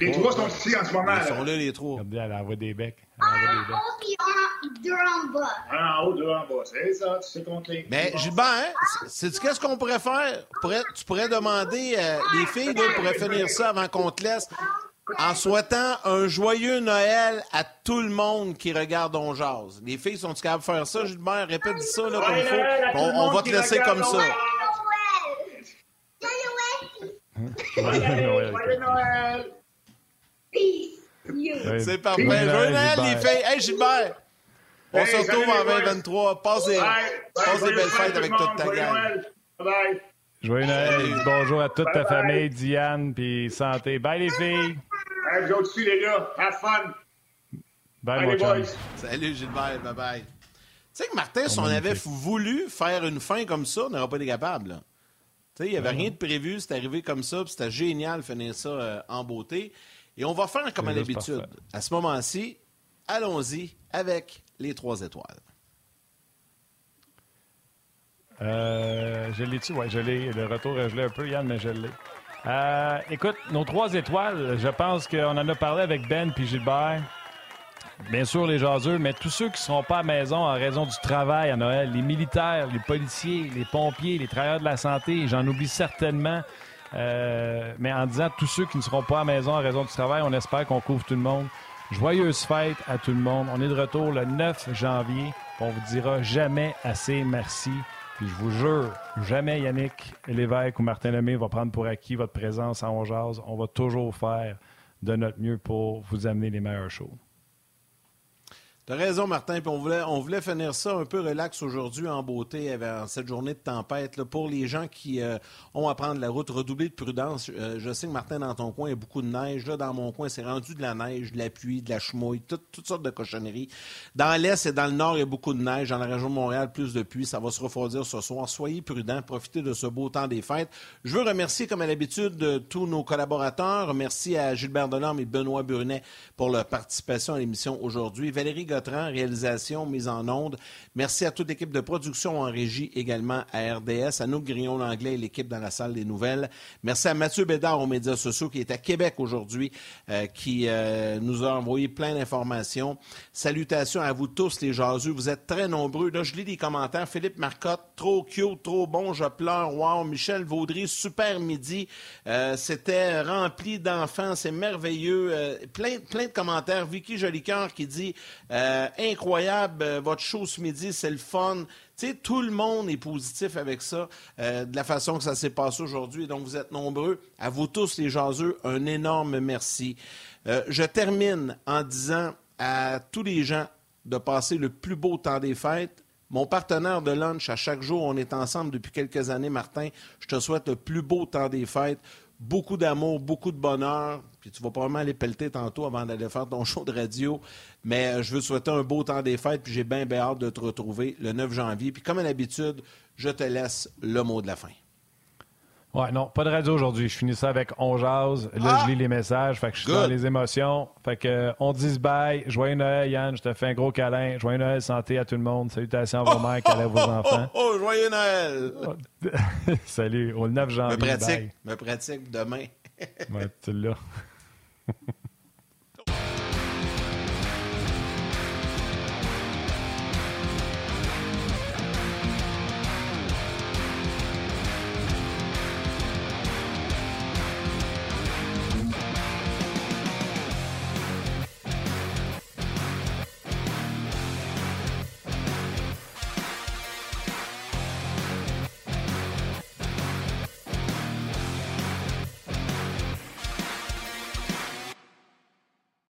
Les trois sont ici en ce moment. Ils sont là, les trois. Regardez, elle envoie des becs. En haut, puis deux en bas. En haut, deux en bas. C'est ça, tu sais compter. Mais Gilbert, hein, sais-tu qu'est-ce qu'on pourrait faire? Tu pourrais demander, euh, les filles là, pourraient finir ça avant qu'on te laisse, en souhaitant un joyeux Noël à tout le monde qui regarde On Jazz. Les filles sont-tu capables de faire ça, Gilbert? Répète ça là, comme il faut. On, on va te laisser comme ça. Joyeux Noël! Joyeux Noël! Peace! C'est parfait. Joyeux Noël, les filles! Hey, Gilbert! On se retrouve en 2023. Passe des, passe des belles fêtes avec toute ta gang. Bye. Joyeux Noël. Bonjour à toute ta famille, Diane, puis santé. Bye, les filles. Hey, vous autres aussi, les gars. Have fun. Bye, mon boys. Salut, Gilbert. Bye-bye. Tu sais que Martin, si on avait voulu faire une fin comme ça, on n'aurait pas été capable. Tu sais, il n'y avait rien de prévu, c'est arrivé comme ça, puis c'était génial de finir ça euh, en beauté. Et on va faire comme à l'habitude. À ce moment-ci, allons-y avec les trois étoiles. Euh, je l'ai-tu? Oui, je l'ai. Le retour, je l'ai un peu, Yann, mais je l'ai. Euh, écoute, nos trois étoiles, je pense qu'on en a parlé avec Ben puis Gilbert. Bien sûr, les jaseux, mais tous ceux qui ne seront pas à maison en raison du travail à Noël, les militaires, les policiers, les pompiers, les travailleurs de la santé, j'en oublie certainement. Euh, mais en disant tous ceux qui ne seront pas à maison en raison du travail, on espère qu'on couvre tout le monde. Joyeuse fête à tout le monde. On est de retour le 9 janvier. On vous dira jamais assez merci. Puis je vous jure, jamais Yannick Lévesque ou Martin Lemay va prendre pour acquis votre présence à Ongeaz. On va toujours faire de notre mieux pour vous amener les meilleurs shows. Raison, Martin. Puis on voulait, on voulait finir ça un peu relax aujourd'hui, en beauté, en cette journée de tempête. Là, pour les gens qui euh, ont à prendre la route, redoubler de prudence. Euh, je sais que, Martin, dans ton coin, il y a beaucoup de neige. Là, dans mon coin, c'est rendu de la neige, de la pluie, de la chemouille, toutes sortes de cochonneries. Dans l'Est et dans le Nord, il y a beaucoup de neige. Dans la région de Montréal, plus de pluie. Ça va se refroidir ce soir. Soyez prudents. Profitez de ce beau temps des fêtes. Je veux remercier, comme à l'habitude, tous nos collaborateurs. Merci à Gilbert Delorme et Benoît Brunet pour leur participation à l'émission aujourd'hui. Valérie Réalisation, mise en onde. Merci à toute l'équipe de production en régie également à RDS, à nous Grillon-Langlais et l'équipe dans la salle des nouvelles. Merci à Mathieu Bédard aux médias sociaux qui est à Québec aujourd'hui, euh, qui euh, nous a envoyé plein d'informations. Salutations à vous tous les jaseux. Vous êtes très nombreux. Là, je lis les commentaires. Philippe Marcotte, trop cute, trop bon, je pleure. Wow. Michel Vaudry, super midi. Euh, C'était rempli d'enfants. C'est merveilleux. Plein, plein de commentaires. Vicky Jolicoeur qui dit euh, incroyable, euh, votre show ce midi, c'est le fun. Tu tout le monde est positif avec ça, euh, de la façon que ça s'est passé aujourd'hui. Donc, vous êtes nombreux. À vous tous, les jaseux, un énorme merci. Je termine en disant à tous les gens de passer le plus beau temps des fêtes. Mon partenaire de lunch, à chaque jour, on est ensemble depuis quelques années, Martin. Je te souhaite le plus beau temps des fêtes. Beaucoup d'amour, beaucoup de bonheur. Puis tu vas probablement aller pelleter tantôt avant d'aller faire ton show de radio. Mais euh, je veux te souhaiter un beau temps des fêtes. Puis j'ai bien, bien hâte de te retrouver le 9 janvier. Puis comme à l'habitude, je te laisse le mot de la fin. Ouais, non, pas de radio aujourd'hui. Je finis ça avec On jase. Là, Ah! je lis les messages. Fait que je suis Good. dans les émotions. Fait que euh, on dit bye. Joyeux Noël, Yann. Je te fais un gros câlin. Joyeux Noël, santé à tout le monde. Salutations à vos mères, câlins à vos Oh, enfants. oh, joyeux Noël! Salut. Au 9 janvier. Me pratique, bye. me pratique demain. Ouais, tu l'as.